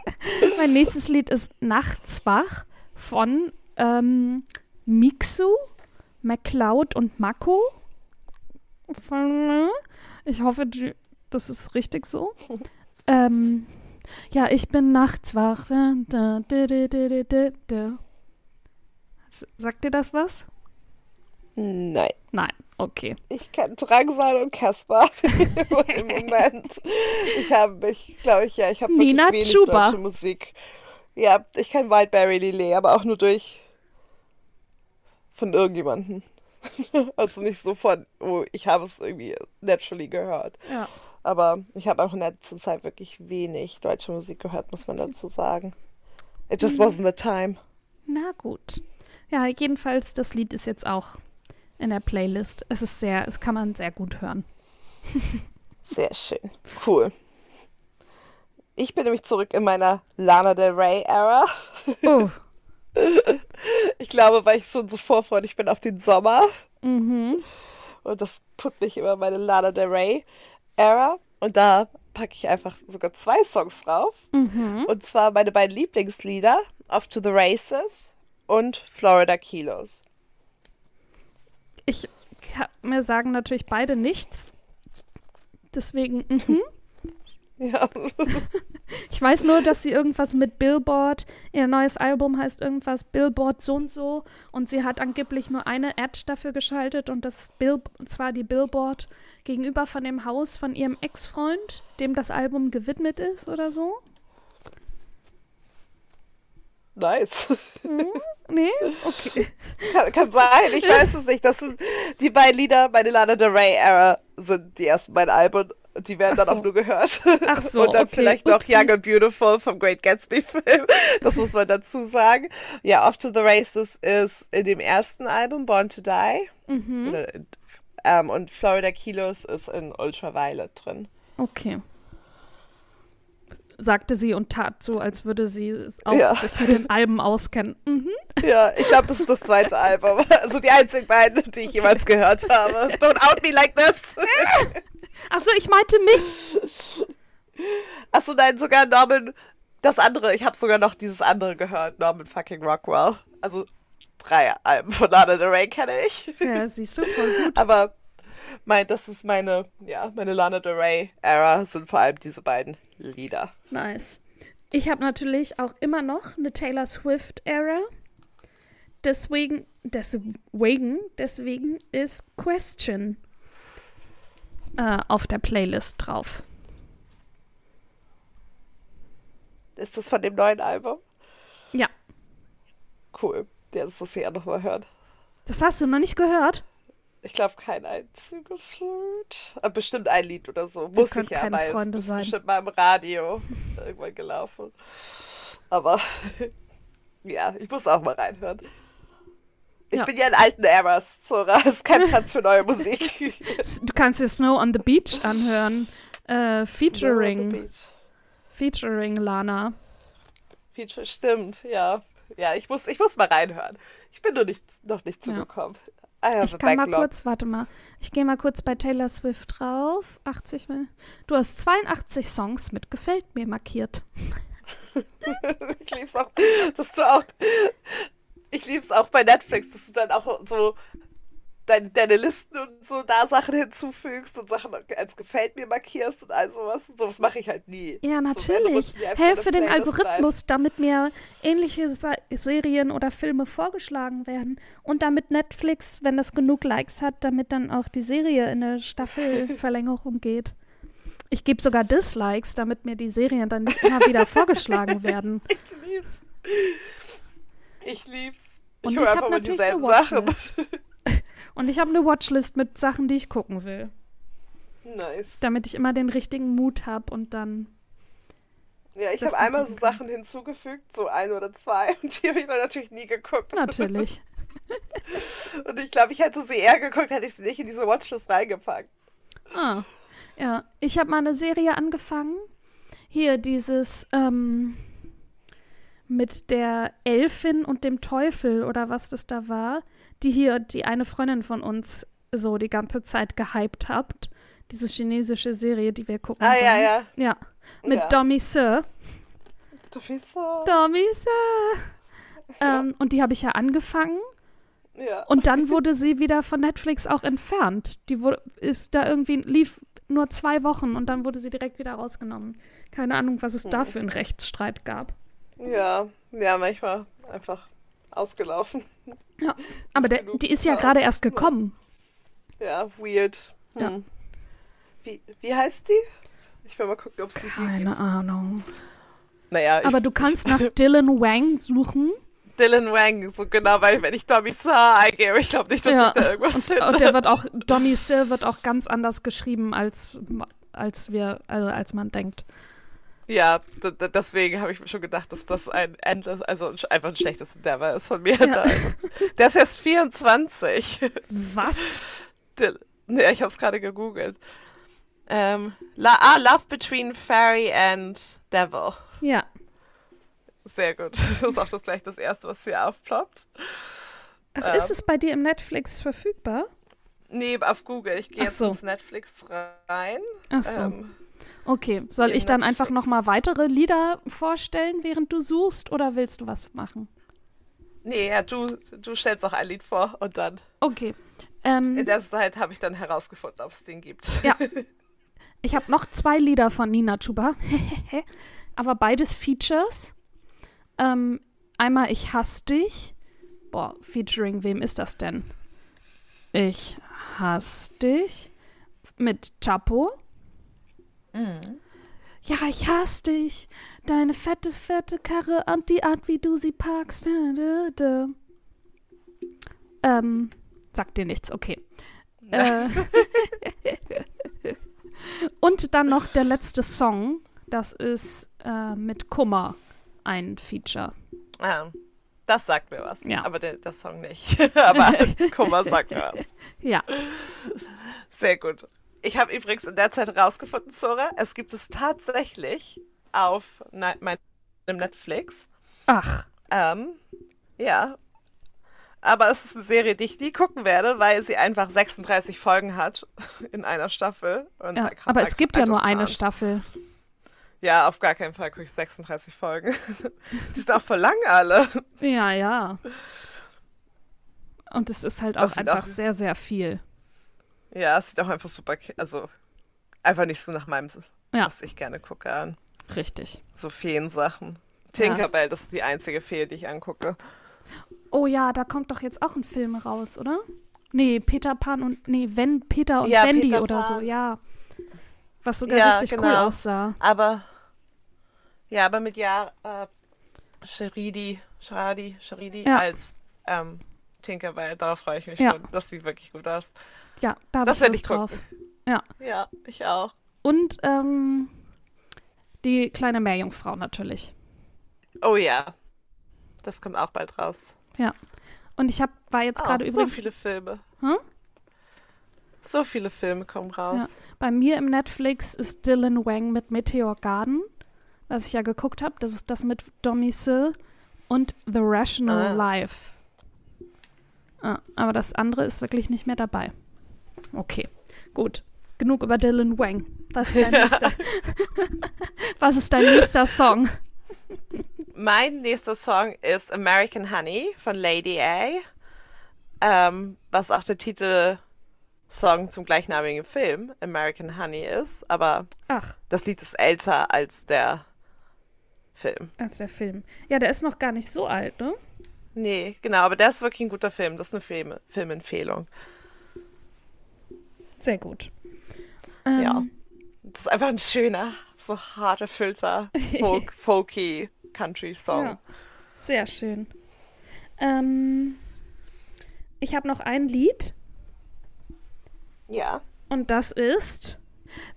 [SPEAKER 1] (laughs)
[SPEAKER 2] Mein nächstes Lied ist Nachts wach von ähm, Mixu, MacLeod und Mako. Ich hoffe, das ist richtig so. (laughs) ähm, ja, ich bin nachts wach. Sagt dir das was?
[SPEAKER 1] Nein.
[SPEAKER 2] Nein, okay.
[SPEAKER 1] Ich kenne Drangsal und Caspar (laughs) im Moment. Ich habe mich, glaube ich, ja, ich habe wirklich
[SPEAKER 2] Nina
[SPEAKER 1] wenig
[SPEAKER 2] Chuba.
[SPEAKER 1] deutsche Musik. Ja, ich kenne Wildberry Lillet, aber auch nur durch von irgendjemandem. (laughs) also nicht so von, oh, ich habe es irgendwie naturally gehört.
[SPEAKER 2] Ja.
[SPEAKER 1] Aber ich habe auch in der letzten Zeit wirklich wenig deutsche Musik gehört, muss man dazu sagen. It just wasn't the time.
[SPEAKER 2] Na gut. Ja, jedenfalls, das Lied ist jetzt auch in der Playlist. Es ist sehr, es kann man sehr gut hören. (laughs)
[SPEAKER 1] Sehr schön. Cool. Ich bin nämlich zurück in meiner Lana Del Rey Era.
[SPEAKER 2] Oh. (laughs)
[SPEAKER 1] Ich glaube, weil ich schon so vorfreudig bin auf den Sommer.
[SPEAKER 2] Mhm.
[SPEAKER 1] Und das put mich immer meine Lana Del Rey Era. Und da packe ich einfach sogar zwei Songs drauf.
[SPEAKER 2] Mhm.
[SPEAKER 1] Und zwar meine beiden Lieblingslieder, Off to the Races und Florida Kilos.
[SPEAKER 2] Ich kann mir sagen natürlich beide nichts. Deswegen, mhm. (laughs)
[SPEAKER 1] Ja.
[SPEAKER 2] Ich weiß nur, dass sie irgendwas mit Billboard, ihr neues Album heißt irgendwas Billboard so und so und sie hat angeblich nur eine Ad dafür geschaltet und das Bill, und zwar die Billboard gegenüber von dem Haus von ihrem Ex-Freund, dem das Album gewidmet ist oder so.
[SPEAKER 1] Nice.
[SPEAKER 2] Nee? Okay.
[SPEAKER 1] Kann, kann sein, ich weiß es nicht. Das sind die beiden Lieder, meine Lana Del Rey Era sind die ersten beiden Alben. Und die werden
[SPEAKER 2] Ach
[SPEAKER 1] dann
[SPEAKER 2] so.
[SPEAKER 1] auch nur gehört.
[SPEAKER 2] Ach so, (laughs)
[SPEAKER 1] Und dann
[SPEAKER 2] okay.
[SPEAKER 1] vielleicht noch
[SPEAKER 2] Upsi.
[SPEAKER 1] Young and Beautiful vom Great Gatsby Film. (laughs) Das muss man dazu sagen. Ja, Off to the Races ist in dem ersten Album Born to Die.
[SPEAKER 2] Mhm.
[SPEAKER 1] Oder, ähm, und Florida Kilos ist in Ultraviolet drin.
[SPEAKER 2] Okay. Sagte sie und tat so, als würde sie auch
[SPEAKER 1] Ja.
[SPEAKER 2] sich mit den Alben auskennen. Mhm.
[SPEAKER 1] Ja, ich glaube, das ist das zweite Album. (laughs) Also die einzigen beiden, die ich jemals gehört habe. Don't out me like this.
[SPEAKER 2] Achso, ich meinte mich. (laughs)
[SPEAKER 1] Achso, nein, sogar Norman, das andere, ich habe sogar noch dieses andere gehört, Norman fucking Rockwell. Also drei Alben von Lana Del Rey kenne ich.
[SPEAKER 2] Ja, siehst du, voll gut. (laughs)
[SPEAKER 1] Aber mein, das ist meine, ja, meine Lana Del Rey-Ära, sind vor allem diese beiden Lieder.
[SPEAKER 2] Nice. Ich habe natürlich auch immer noch eine Taylor Swift-Ära. Deswegen, deswegen, deswegen ist Question äh, auf der Playlist drauf.
[SPEAKER 1] Ist das von dem neuen Album?
[SPEAKER 2] Ja.
[SPEAKER 1] Cool. Ja, das muss ich ja nochmal hören.
[SPEAKER 2] Das hast du noch nicht gehört?
[SPEAKER 1] Ich glaube, kein einziges Lied. Aber bestimmt ein Lied oder so.
[SPEAKER 2] Wir
[SPEAKER 1] Muss ich ja, weil
[SPEAKER 2] Freunde
[SPEAKER 1] es ist
[SPEAKER 2] sein.
[SPEAKER 1] bestimmt mal im Radio (laughs) irgendwann gelaufen. Aber (laughs) ja, ich muss auch mal reinhören. Ich
[SPEAKER 2] Ja.
[SPEAKER 1] bin ja in alten Eras, Zora. Es ist kein (laughs) Platz für neue Musik.
[SPEAKER 2] Du kannst dir Snow on the Beach anhören. Äh, featuring,
[SPEAKER 1] Beach.
[SPEAKER 2] featuring Lana.
[SPEAKER 1] Feature stimmt, ja. Ja, ich muss, ich muss mal reinhören. Ich bin nur nicht, noch nicht
[SPEAKER 2] Ja.
[SPEAKER 1] zugekommen. Have
[SPEAKER 2] Ich kann mal
[SPEAKER 1] backlog.
[SPEAKER 2] kurz, warte mal. Ich gehe mal kurz bei Taylor Swift drauf. 80 mal. Du hast 82 Songs mit Gefällt mir markiert. (laughs)
[SPEAKER 1] ich lieb's auch, dass du auch, ich lieb's auch bei Netflix, dass du dann auch so deine, deine Listen und so da Sachen hinzufügst und Sachen als gefällt mir markierst und all sowas. Sowas mache ich halt nie.
[SPEAKER 2] Ja,
[SPEAKER 1] So,
[SPEAKER 2] natürlich.
[SPEAKER 1] in
[SPEAKER 2] Helfe den
[SPEAKER 1] Playlist
[SPEAKER 2] Algorithmus, damit mir ähnliche Sa Serien oder Filme vorgeschlagen werden. Und damit Netflix, wenn das genug Likes hat, damit dann auch die Serie in eine Staffelverlängerung (laughs) geht. Ich gebe sogar Dislikes, damit mir die Serien dann nicht immer wieder vorgeschlagen werden.
[SPEAKER 1] rein. (laughs) Ich lieb's. Ich lieb's.
[SPEAKER 2] Und
[SPEAKER 1] Ich höre
[SPEAKER 2] hab
[SPEAKER 1] einfach mal dieselben Sachen.
[SPEAKER 2] Und ich habe eine Watchlist mit Sachen, die ich gucken will.
[SPEAKER 1] nice.
[SPEAKER 2] Damit ich immer den richtigen Mut habe und dann.
[SPEAKER 1] Ja, ich habe einmal so. Sachen hinzugefügt, so ein oder zwei, und die habe ich dann natürlich nie geguckt.
[SPEAKER 2] Natürlich. (laughs)
[SPEAKER 1] Und ich glaube, ich hätte sie eher geguckt, hätte ich sie nicht in diese Watchlist reingepackt.
[SPEAKER 2] Ah. Ja, ich habe mal eine Serie angefangen. Hier dieses ähm, mit der Elfin und dem Teufel oder was das da war, die hier die eine Freundin von uns so die ganze Zeit gehypt habt. Diese chinesische Serie, die wir gucken.
[SPEAKER 1] Ah, ja,
[SPEAKER 2] sollen.
[SPEAKER 1] ja.
[SPEAKER 2] Ja, mit
[SPEAKER 1] Ja.
[SPEAKER 2] Domi Sir.
[SPEAKER 1] Bist so.
[SPEAKER 2] Domi Sir. (laughs) ähm, und die habe ich ja angefangen.
[SPEAKER 1] Ja.
[SPEAKER 2] Und dann (laughs) wurde sie wieder von Netflix auch entfernt. Die wurde, ist da irgendwie, lief nur zwei Wochen und dann wurde sie direkt wieder rausgenommen. Keine Ahnung, was es
[SPEAKER 1] Hm.
[SPEAKER 2] da für einen Rechtsstreit gab.
[SPEAKER 1] Ja, ja, manchmal einfach ausgelaufen.
[SPEAKER 2] Aber der, die ist ja gerade erst gekommen.
[SPEAKER 1] Ja, weird. Hm.
[SPEAKER 2] Ja.
[SPEAKER 1] Wie, wie heißt die? Ich will mal gucken, ob es die
[SPEAKER 2] Keine
[SPEAKER 1] gibt.
[SPEAKER 2] Ahnung.
[SPEAKER 1] Naja, ich,
[SPEAKER 2] Aber du (laughs) kannst nach Dylan Wang suchen.
[SPEAKER 1] Dylan Wang, so genau, weil wenn ich Tommy Sir eingebe, ich glaube nicht, dass
[SPEAKER 2] Ja.
[SPEAKER 1] ich da irgendwas finde.
[SPEAKER 2] Und der wird (laughs) auch, Dommy Sir wird auch ganz anders geschrieben, als, als wir, also als man denkt.
[SPEAKER 1] Ja, deswegen habe ich mir schon gedacht, dass das ein endless, also einfach ein schlechtes Endeavor ist von mir.
[SPEAKER 2] Ja.
[SPEAKER 1] Da (laughs) Der ist erst 24.
[SPEAKER 2] Was? (laughs)
[SPEAKER 1] Dill- Nee, ich habe es gerade gegoogelt. Ähm, La ah, Love Between Fairy and Devil.
[SPEAKER 2] Ja.
[SPEAKER 1] Sehr gut. (laughs) Das ist auch das gleich das erste, was hier aufploppt.
[SPEAKER 2] Ach,
[SPEAKER 1] Ähm.
[SPEAKER 2] ist es bei dir im Netflix verfügbar?
[SPEAKER 1] Nee, auf Google. Ich gehe
[SPEAKER 2] Ach
[SPEAKER 1] jetzt
[SPEAKER 2] so.
[SPEAKER 1] ins Netflix rein.
[SPEAKER 2] Ach so.
[SPEAKER 1] Ähm,
[SPEAKER 2] Okay, soll ich dann einfach
[SPEAKER 1] Netflix.
[SPEAKER 2] noch mal weitere Lieder vorstellen, während du suchst, oder willst du was machen?
[SPEAKER 1] nee, ja, du, du stellst auch ein Lied vor und dann
[SPEAKER 2] Okay.
[SPEAKER 1] in
[SPEAKER 2] Ähm,
[SPEAKER 1] der Zeit habe ich dann herausgefunden, ob es den gibt.
[SPEAKER 2] Ja. (laughs) ich habe noch zwei Lieder von Nina Chuba, (laughs) aber beides Features. Ähm, einmal Ich hasse dich. Boah, featuring wem ist das denn? Ich hasse dich mit Chapo. Ja, ich hasse dich. Deine fette, fette Karre und die Art, wie du sie parkst. Da, da, da. Ähm, sagt dir nichts, okay. (laughs) Äh, (laughs) und dann noch der letzte Song. Das ist äh, mit Kummer ein Feature.
[SPEAKER 1] Ah, das sagt mir was.
[SPEAKER 2] Ja.
[SPEAKER 1] Aber der, der Song nicht. (laughs) Aber Kummer sagt mir was.
[SPEAKER 2] Ja.
[SPEAKER 1] Sehr gut. Ich habe übrigens in der Zeit rausgefunden, Zora, es gibt es tatsächlich auf ne meinem Netflix.
[SPEAKER 2] Ach,
[SPEAKER 1] Ähm, ja. Aber es ist eine Serie, die ich nie gucken werde, weil sie einfach 36 Folgen hat (laughs) in einer Staffel.
[SPEAKER 2] Ja. Aber es gibt ja nur eine. Staffel.
[SPEAKER 1] Ja, auf gar keinen Fall gucke ich 36 Folgen. (laughs) die sind auch voll lang alle.
[SPEAKER 2] Ja, ja. und es ist halt auch einfach
[SPEAKER 1] auch-
[SPEAKER 2] sehr, sehr viel.
[SPEAKER 1] Ja, es sieht auch einfach super, also einfach nicht so nach meinem,
[SPEAKER 2] Ja.
[SPEAKER 1] was ich gerne gucke an.
[SPEAKER 2] Richtig.
[SPEAKER 1] So Feensachen. Tinkerbell, das ist die einzige Fee, die ich angucke.
[SPEAKER 2] Oh ja, da kommt doch jetzt auch ein Film raus, oder? Nee, Peter Pan und, nee, wenn Peter und
[SPEAKER 1] Ja,
[SPEAKER 2] Wendy
[SPEAKER 1] Peter
[SPEAKER 2] oder so,
[SPEAKER 1] Pan.
[SPEAKER 2] ja. Was sogar
[SPEAKER 1] Ja,
[SPEAKER 2] richtig cool
[SPEAKER 1] genau.
[SPEAKER 2] aussah.
[SPEAKER 1] Aber, ja, aber mit ja, äh, Sharidi, Sharadi, Sharidi
[SPEAKER 2] Ja.
[SPEAKER 1] als ähm, Tinkerbell, darauf freue ich mich
[SPEAKER 2] Ja.
[SPEAKER 1] schon. Das sieht wirklich gut aus.
[SPEAKER 2] Ja, da
[SPEAKER 1] Das
[SPEAKER 2] Lust
[SPEAKER 1] ich
[SPEAKER 2] drauf.
[SPEAKER 1] gucken.
[SPEAKER 2] Ja.
[SPEAKER 1] Ja, ich auch.
[SPEAKER 2] Und ähm, die kleine Meerjungfrau natürlich.
[SPEAKER 1] Oh ja, das kommt auch bald raus.
[SPEAKER 2] Und ich hab, war jetzt
[SPEAKER 1] Oh,
[SPEAKER 2] gerade
[SPEAKER 1] so
[SPEAKER 2] übrigens
[SPEAKER 1] viele Filme.
[SPEAKER 2] Hm?
[SPEAKER 1] So viele Filme kommen raus.
[SPEAKER 2] bei mir im Netflix ist Dylan Wang mit Meteor Garden, was ich ja geguckt habe. Das ist das mit Domicile und The Rational
[SPEAKER 1] Ah.
[SPEAKER 2] Life. Ah, aber das andere ist wirklich nicht mehr dabei. Okay, gut. Genug über Dylan Wang. Was ist dein nächster, (laughs) was ist dein nächster Song?
[SPEAKER 1] Mein nächster Song ist American Honey von Lady A, ähm, was auch der Titelsong zum gleichnamigen Film American Honey ist. Aber
[SPEAKER 2] Ach,
[SPEAKER 1] das Lied ist älter als der Film.
[SPEAKER 2] als der Film. Ja, der ist noch gar nicht so alt, ne?
[SPEAKER 1] Nee, genau, aber der ist wirklich ein guter Film. Das ist eine Film Filmempfehlung.
[SPEAKER 2] Sehr gut. Ähm,
[SPEAKER 1] Ja. Das ist einfach ein schöner, so hart erfüllter, (laughs) folk, folky Country-Song.
[SPEAKER 2] Ja, sehr schön. Ähm, ich habe noch ein Lied
[SPEAKER 1] Ja.
[SPEAKER 2] und das ist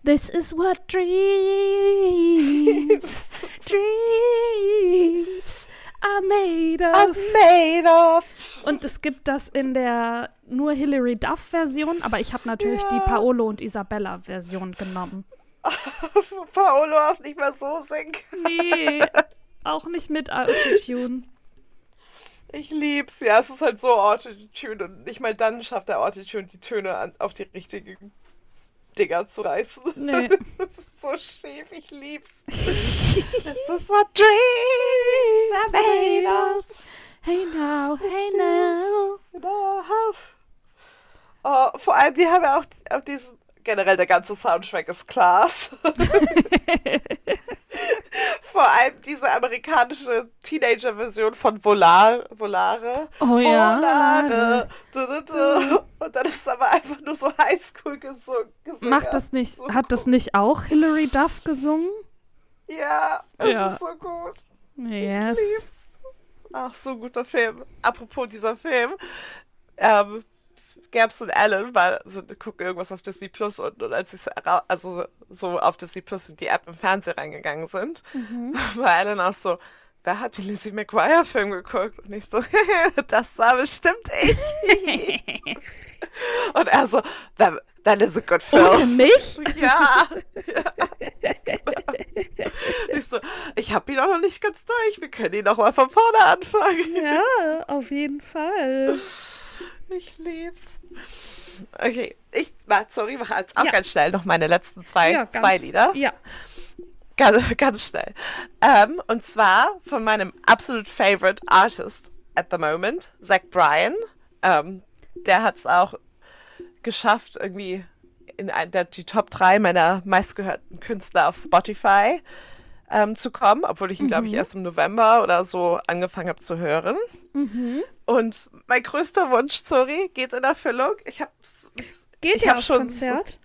[SPEAKER 2] This is what dreams, (laughs) dreams are made
[SPEAKER 1] I'm
[SPEAKER 2] of.
[SPEAKER 1] made of.
[SPEAKER 2] Und es gibt das in der nur Hilary Duff Version, aber ich habe natürlich
[SPEAKER 1] Ja.
[SPEAKER 2] die Paolo und Isabella Version genommen. (laughs)
[SPEAKER 1] Paolo auch nicht mehr so singen.
[SPEAKER 2] Nee, (laughs) auch nicht mit Autotune.
[SPEAKER 1] Ich lieb's, ja. Es ist halt so Autotune und nicht mal dann schafft der Autotune die Töne an, auf die richtigen Dinger zu reißen.
[SPEAKER 2] Nee. (laughs)
[SPEAKER 1] Das ist so schief, ich lieb's. This is what dreams are made of.
[SPEAKER 2] Hey now, hey now.
[SPEAKER 1] Oh, vor allem, die haben ja auch auf diesem, generell der ganze Soundtrack ist Class. (laughs) (laughs) (laughs) vor allem diese amerikanische Teenager-Version von Volar, Volare.
[SPEAKER 2] Oh ja.
[SPEAKER 1] Volare. Du, du, du. Und dann ist es aber einfach nur so Highschool gesungen.
[SPEAKER 2] Macht das nicht,
[SPEAKER 1] So
[SPEAKER 2] hat das nicht auch Hilary Duff gesungen?
[SPEAKER 1] Ja, das
[SPEAKER 2] Ja.
[SPEAKER 1] ist so gut.
[SPEAKER 2] Yes.
[SPEAKER 1] lieb's. Ach, so guter Film. Apropos dieser Film, ähm, Gabs und Alan war, so, gucken irgendwas auf Disney Plus und, und als sie also so auf Disney Plus in die App im Fernsehen reingegangen sind, (laughs) war Alan auch so, wer hat die Lizzie McGuire Film geguckt? Und ich so, (laughs) das war bestimmt ich. (laughs) und er so, that, that is a good
[SPEAKER 2] Ohne
[SPEAKER 1] film.
[SPEAKER 2] mich?
[SPEAKER 1] Ja. ja. Ich so, ich habe ihn auch noch nicht ganz durch. Wir können ihn noch mal von vorne anfangen.
[SPEAKER 2] Ja, auf jeden Fall.
[SPEAKER 1] Ich lieb's. Okay, ich, sorry, mache jetzt auch
[SPEAKER 2] Ja.
[SPEAKER 1] ganz schnell noch meine letzten zwei,
[SPEAKER 2] Ja, ganz,
[SPEAKER 1] zwei Lieder.
[SPEAKER 2] Ja.
[SPEAKER 1] Ganz, ganz schnell. Ähm, und zwar von meinem absolute favorite Artist at the moment, Zach Bryan. Ähm, der hat es auch geschafft, irgendwie in der, die Top 3 meiner meistgehörten Künstler auf Spotify ähm, zu kommen, obwohl ich ihn, glaube ich, erst im November oder so angefangen habe zu hören. Und mein größter Wunsch, sorry, geht in Erfüllung. Ich
[SPEAKER 2] Geht
[SPEAKER 1] ich
[SPEAKER 2] ja
[SPEAKER 1] hab
[SPEAKER 2] aufs
[SPEAKER 1] schon
[SPEAKER 2] Konzert?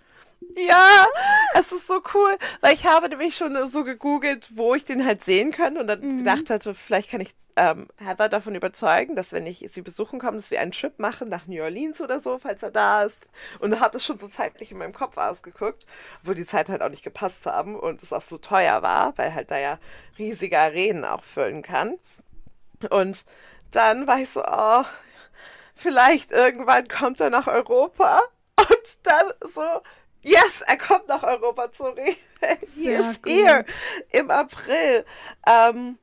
[SPEAKER 1] ja, es ist so cool, weil ich habe nämlich schon so gegoogelt, wo ich den halt sehen kann und dann gedacht hatte, vielleicht kann ich ähm, Heather davon überzeugen, dass wenn ich sie besuchen komme, dass wir einen Trip machen nach New Orleans oder so, falls er da ist. Und hat es schon so zeitlich in meinem Kopf ausgeguckt, wo die Zeit halt auch nicht gepasst haben und es auch so teuer war, weil halt da ja riesige Arenen auch füllen kann. Und dann war ich so, oh, vielleicht irgendwann kommt er nach Europa. Und dann so, yes, er kommt nach Europa, sorry. (laughs) He is
[SPEAKER 2] gut.
[SPEAKER 1] here im April. Ähm,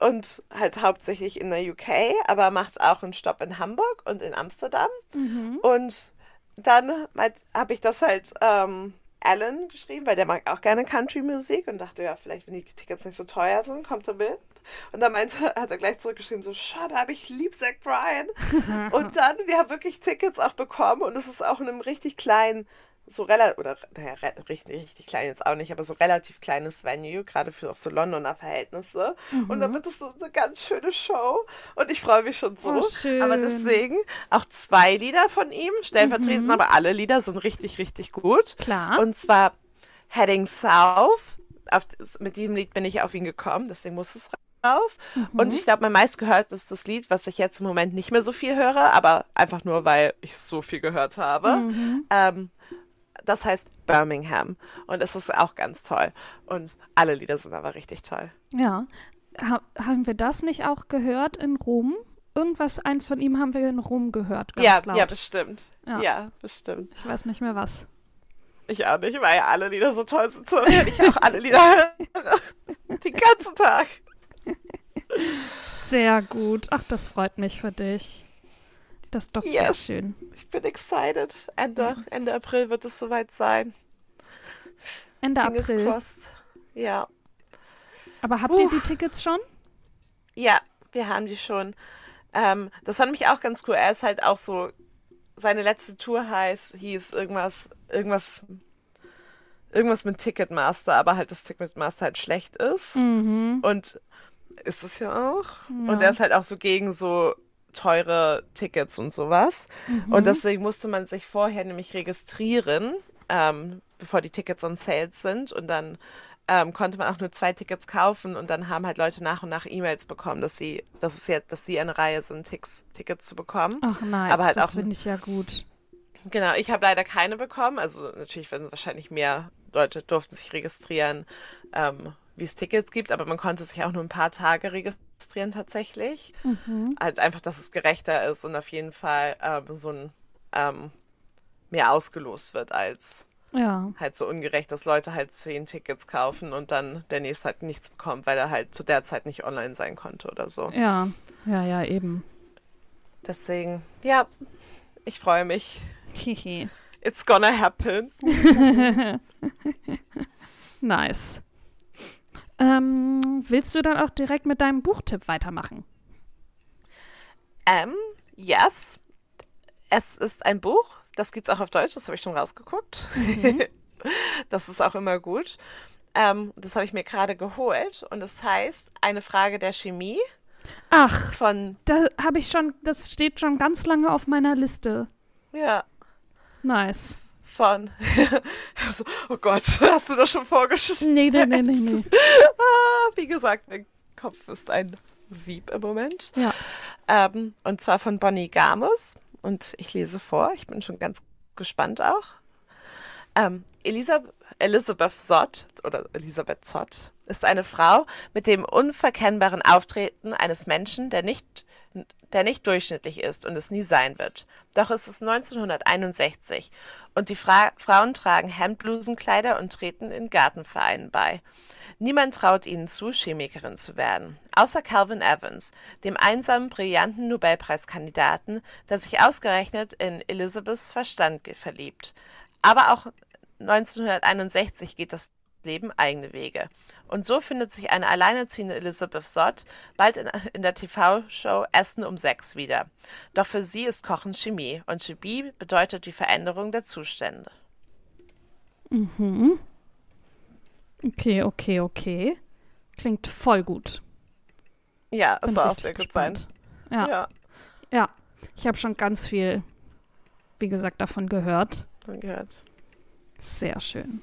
[SPEAKER 1] und halt hauptsächlich in der UK, aber macht auch einen Stopp in Hamburg und in Amsterdam.
[SPEAKER 2] Mhm.
[SPEAKER 1] Und dann habe ich das halt ähm, Alan geschrieben, weil der mag auch gerne Country-Musik und dachte, ja, vielleicht, wenn die Tickets nicht so teuer sind, kommt er mit. Und dann meinte, (laughs) hat er gleich zurückgeschrieben, so, shut up, ich liebe Zach Bryan. (laughs) und dann, wir haben wirklich Tickets auch bekommen und es ist auch in einem richtig kleinen so relativ, oder naja, richtig, richtig klein jetzt auch nicht, aber so relativ kleines Venue, gerade für auch so Londoner Verhältnisse. Mhm. Und dann wird es so eine ganz schöne Show. Und ich freue mich schon so. Oh, schön. Aber deswegen auch zwei Lieder von ihm, stellvertretend, mhm. aber alle Lieder sind richtig, richtig gut.
[SPEAKER 2] Klar.
[SPEAKER 1] Und zwar Heading South. Auf, mit diesem Lied bin ich auf ihn gekommen, deswegen muss es drauf. Mhm. Und ich glaube, mein meistgehört ist das Lied, was ich jetzt im Moment nicht mehr so viel höre, aber einfach nur, weil ich so viel gehört habe. Mhm. Ähm, das heißt Birmingham. Und es ist auch ganz toll. Und alle Lieder sind aber richtig toll.
[SPEAKER 2] Ja. Ha haben wir das nicht auch gehört in Rom? Irgendwas, eins von ihm haben wir in Rom gehört.
[SPEAKER 1] ja, laut. ja, bestimmt. Ja. ja, bestimmt.
[SPEAKER 2] Ich weiß nicht mehr was.
[SPEAKER 1] Ich auch nicht, weil ja alle Lieder so toll sind. Ich auch alle Lieder höre. (laughs) Den ganzen Tag.
[SPEAKER 2] Sehr gut. Ach, das freut mich für dich. Das ist doch yes. sehr schön.
[SPEAKER 1] Ich bin excited. Ende, yes. Ende April wird es soweit sein.
[SPEAKER 2] Ende Fingers April.
[SPEAKER 1] Crossed. Ja.
[SPEAKER 2] Aber habt Uff. ihr die Tickets schon?
[SPEAKER 1] Ja, wir haben die schon. Ähm, das fand mich auch ganz cool. Er ist halt auch so, seine letzte Tour heißt, hieß irgendwas, irgendwas, irgendwas mit Ticketmaster, aber halt das Ticketmaster halt schlecht ist. Mhm. Und ist es ja auch. Ja. Und er ist halt auch so gegen so teure Tickets und sowas. Mhm. Und deswegen musste man sich vorher nämlich registrieren, ähm, bevor die Tickets on sales sind. Und dann ähm, konnte man auch nur zwei Tickets kaufen und dann haben halt Leute nach und nach E-Mails bekommen, dass sie, dass es jetzt, dass sie eine Reihe sind, Ticks, Tickets zu bekommen.
[SPEAKER 2] Ach nice, Aber halt das finde ich ja gut.
[SPEAKER 1] Genau, ich habe leider keine bekommen. Also natürlich werden wahrscheinlich mehr Leute durften sich registrieren, ähm, wie es Tickets gibt, aber man konnte sich auch nur ein paar Tage registrieren tatsächlich. Mhm. Halt einfach, dass es gerechter ist und auf jeden Fall ähm, so ein ähm, mehr ausgelost wird als ja. halt so ungerecht, dass Leute halt zehn Tickets kaufen und dann der nächste halt nichts bekommt, weil er halt zu der Zeit nicht online sein konnte oder so.
[SPEAKER 2] Ja, ja, ja, eben.
[SPEAKER 1] Deswegen, ja, ich freue mich. It's gonna happen. (laughs)
[SPEAKER 2] nice. Ähm, willst du dann auch direkt mit deinem Buchtipp weitermachen?
[SPEAKER 1] Ähm, yes. Es ist ein Buch, das gibt es auch auf Deutsch, das habe ich schon rausgeguckt. Mhm. (laughs) das ist auch immer gut. Ähm, das habe ich mir gerade geholt und es heißt Eine Frage der Chemie.
[SPEAKER 2] Ach, von. Da habe ich schon, das steht schon ganz lange auf meiner Liste.
[SPEAKER 1] Ja.
[SPEAKER 2] Nice
[SPEAKER 1] von. also, (laughs) oh Gott, (laughs) hast du das schon vorgeschrieben?
[SPEAKER 2] Nee, nee, nee, nee. (laughs) nee.
[SPEAKER 1] ah, wie gesagt, mein Kopf ist ein Sieb im Moment.
[SPEAKER 2] Ja.
[SPEAKER 1] Ähm, und zwar von Bonnie Gamus. Und ich lese vor. Ich bin schon ganz gespannt auch. Ähm, Elisabeth, Elizabeth Zott oder Elisabeth Zott ist eine Frau mit dem unverkennbaren Auftreten eines Menschen, der nicht der nicht durchschnittlich ist und es nie sein wird. Doch es ist 1961 und die Fra Frauen tragen Hemdblusenkleider und treten in Gartenvereinen bei. Niemand traut ihnen zu, Chemikerin zu werden. Außer Calvin Evans, dem einsamen, brillanten Nobelpreiskandidaten, der sich ausgerechnet in Elizabeths Verstand verliebt. Aber auch 1961 geht das Leben eigene Wege. Und so findet sich eine alleinerziehende Elizabeth Sott bald in, in der TV-Show Essen um sechs wieder. Doch für sie ist Kochen Chemie und Chemie bedeutet die Veränderung der Zustände.
[SPEAKER 2] Mhm. Okay, okay, okay. Klingt voll gut.
[SPEAKER 1] Ja, es soll auch sehr gut sein.
[SPEAKER 2] Ja. ja. Ja, ich habe schon ganz viel, wie gesagt, davon gehört.
[SPEAKER 1] Gehört.
[SPEAKER 2] Sehr schön.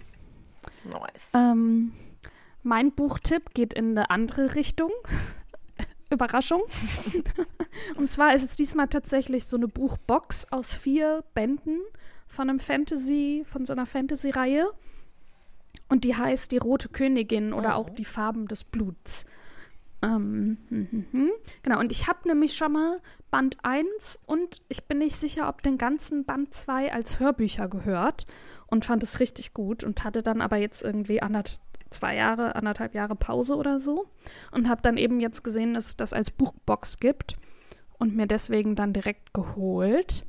[SPEAKER 1] Nice.
[SPEAKER 2] Ähm, mein Buchtipp geht in eine andere Richtung. (laughs) Überraschung. (laughs) Und zwar ist es diesmal tatsächlich so eine Buchbox aus vier Bänden von einem Fantasy, von so einer Fantasy-Reihe. Und die heißt Die Rote Königin oder auch Die Farben des Bluts. Ähm, hm, hm, hm. Genau, und ich habe nämlich schon mal Band 1 und ich bin nicht sicher, ob den ganzen Band 2 als Hörbücher gehört und fand es richtig gut und hatte dann aber jetzt irgendwie anderth zwei Jahre, anderthalb Jahre Pause oder so und habe dann eben jetzt gesehen, dass es das als Buchbox gibt und mir deswegen dann direkt geholt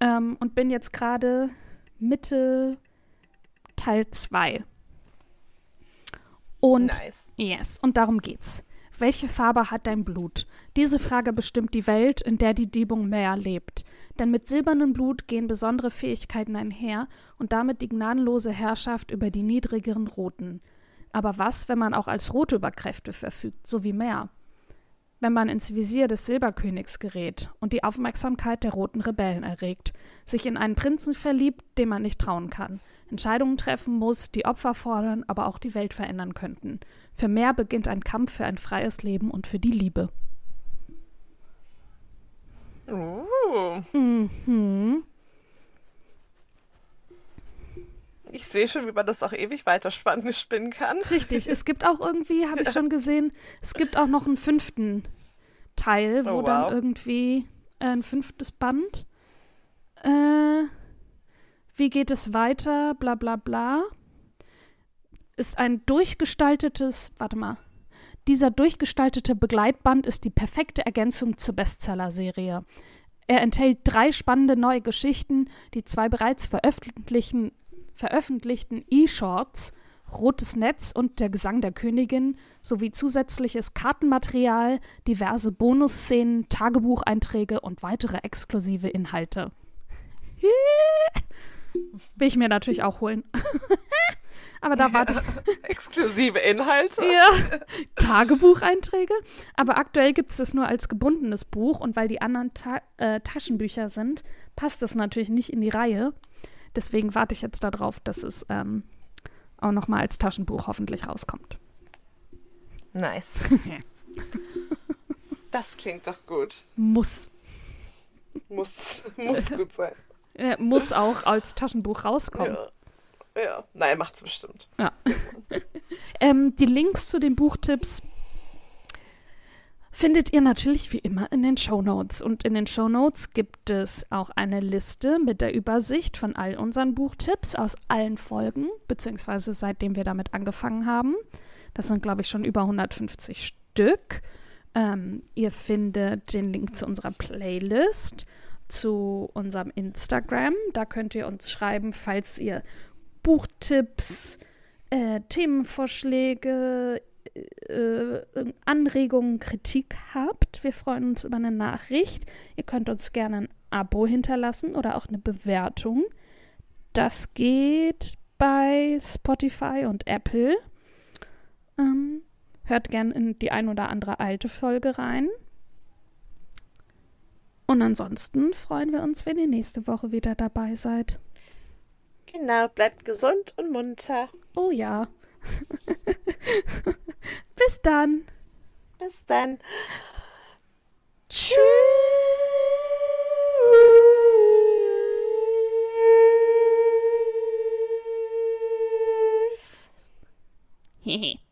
[SPEAKER 2] ähm, und bin jetzt gerade Mitte Teil 2. Und
[SPEAKER 1] Nice.
[SPEAKER 2] yes, und darum geht's. Welche Farbe hat dein Blut? Diese Frage bestimmt die Welt, in der die Diebung mehr lebt. Denn mit silbernem Blut gehen besondere Fähigkeiten einher und damit die gnadenlose Herrschaft über die niedrigeren Roten. Aber was, wenn man auch als Rote über Kräfte verfügt, so wie mehr? Wenn man ins Visier des Silberkönigs gerät und die Aufmerksamkeit der roten Rebellen erregt, sich in einen Prinzen verliebt, dem man nicht trauen kann, Entscheidungen treffen muss, die Opfer fordern, aber auch die Welt verändern könnten. Für mehr beginnt ein Kampf für ein freies Leben und für die Liebe.
[SPEAKER 1] Uh,
[SPEAKER 2] Mhm.
[SPEAKER 1] ich sehe schon, wie man das auch ewig weiter spannend spinnen kann.
[SPEAKER 2] Richtig, es gibt auch irgendwie, habe ich schon gesehen, es gibt auch noch einen fünften Teil, wo
[SPEAKER 1] Oh,
[SPEAKER 2] dann
[SPEAKER 1] wow.
[SPEAKER 2] irgendwie äh, ein fünftes Band. Äh, wie geht es weiter? Bla bla bla. Ist ein durchgestaltetes, warte mal. Dieser durchgestaltete Begleitband ist die perfekte Ergänzung zur Bestseller-Serie. Er enthält drei spannende neue Geschichten, die zwei bereits veröffentlichten, veröffentlichten E-Shorts, Rotes Netz und Der Gesang der Königin sowie zusätzliches Kartenmaterial, diverse Bonusszenen, Tagebucheinträge und weitere exklusive Inhalte. (laughs) Will ich mir natürlich auch holen. (laughs) Aber da (laughs) warte ich.
[SPEAKER 1] Exklusive Inhalte.
[SPEAKER 2] Ja, Tagebucheinträge. Aber aktuell gibt es das nur als gebundenes Buch und weil die anderen Ta äh, Taschenbücher sind, passt das natürlich nicht in die Reihe. Deswegen warte ich jetzt darauf, dass es ähm, auch nochmal als Taschenbuch hoffentlich rauskommt.
[SPEAKER 1] Nice. (laughs) Das klingt doch gut.
[SPEAKER 2] Muss.
[SPEAKER 1] Muss, muss gut sein.
[SPEAKER 2] Äh, muss auch als Taschenbuch rauskommen.
[SPEAKER 1] Ja. ja. Nein, macht's bestimmt. (laughs)
[SPEAKER 2] Ähm, die Links zu den Buchtipps findet ihr natürlich wie immer in den Shownotes. Und in den Shownotes gibt es auch eine Liste mit der Übersicht von all unseren Buchtipps aus allen Folgen, beziehungsweise seitdem wir damit angefangen haben. Das sind, glaube ich, schon über 150 Stück. Ähm, ihr findet den Link zu unserer Playlist, zu unserem Instagram. Da könnt ihr uns schreiben, falls ihr Buchtipps, äh, Themenvorschläge, äh, Anregungen, Kritik habt. Wir freuen uns über eine Nachricht. Ihr könnt uns gerne ein Abo hinterlassen oder auch eine Bewertung. Das geht bei Spotify und Apple. Ähm, hört gern in die ein oder andere alte Folge rein. Und ansonsten freuen wir uns, wenn ihr nächste Woche wieder dabei seid.
[SPEAKER 1] Genau, bleibt gesund und munter.
[SPEAKER 2] Oh ja. (laughs) Bis dann.
[SPEAKER 1] Bis dann. Tschüss.
[SPEAKER 2] Hehe. (laughs)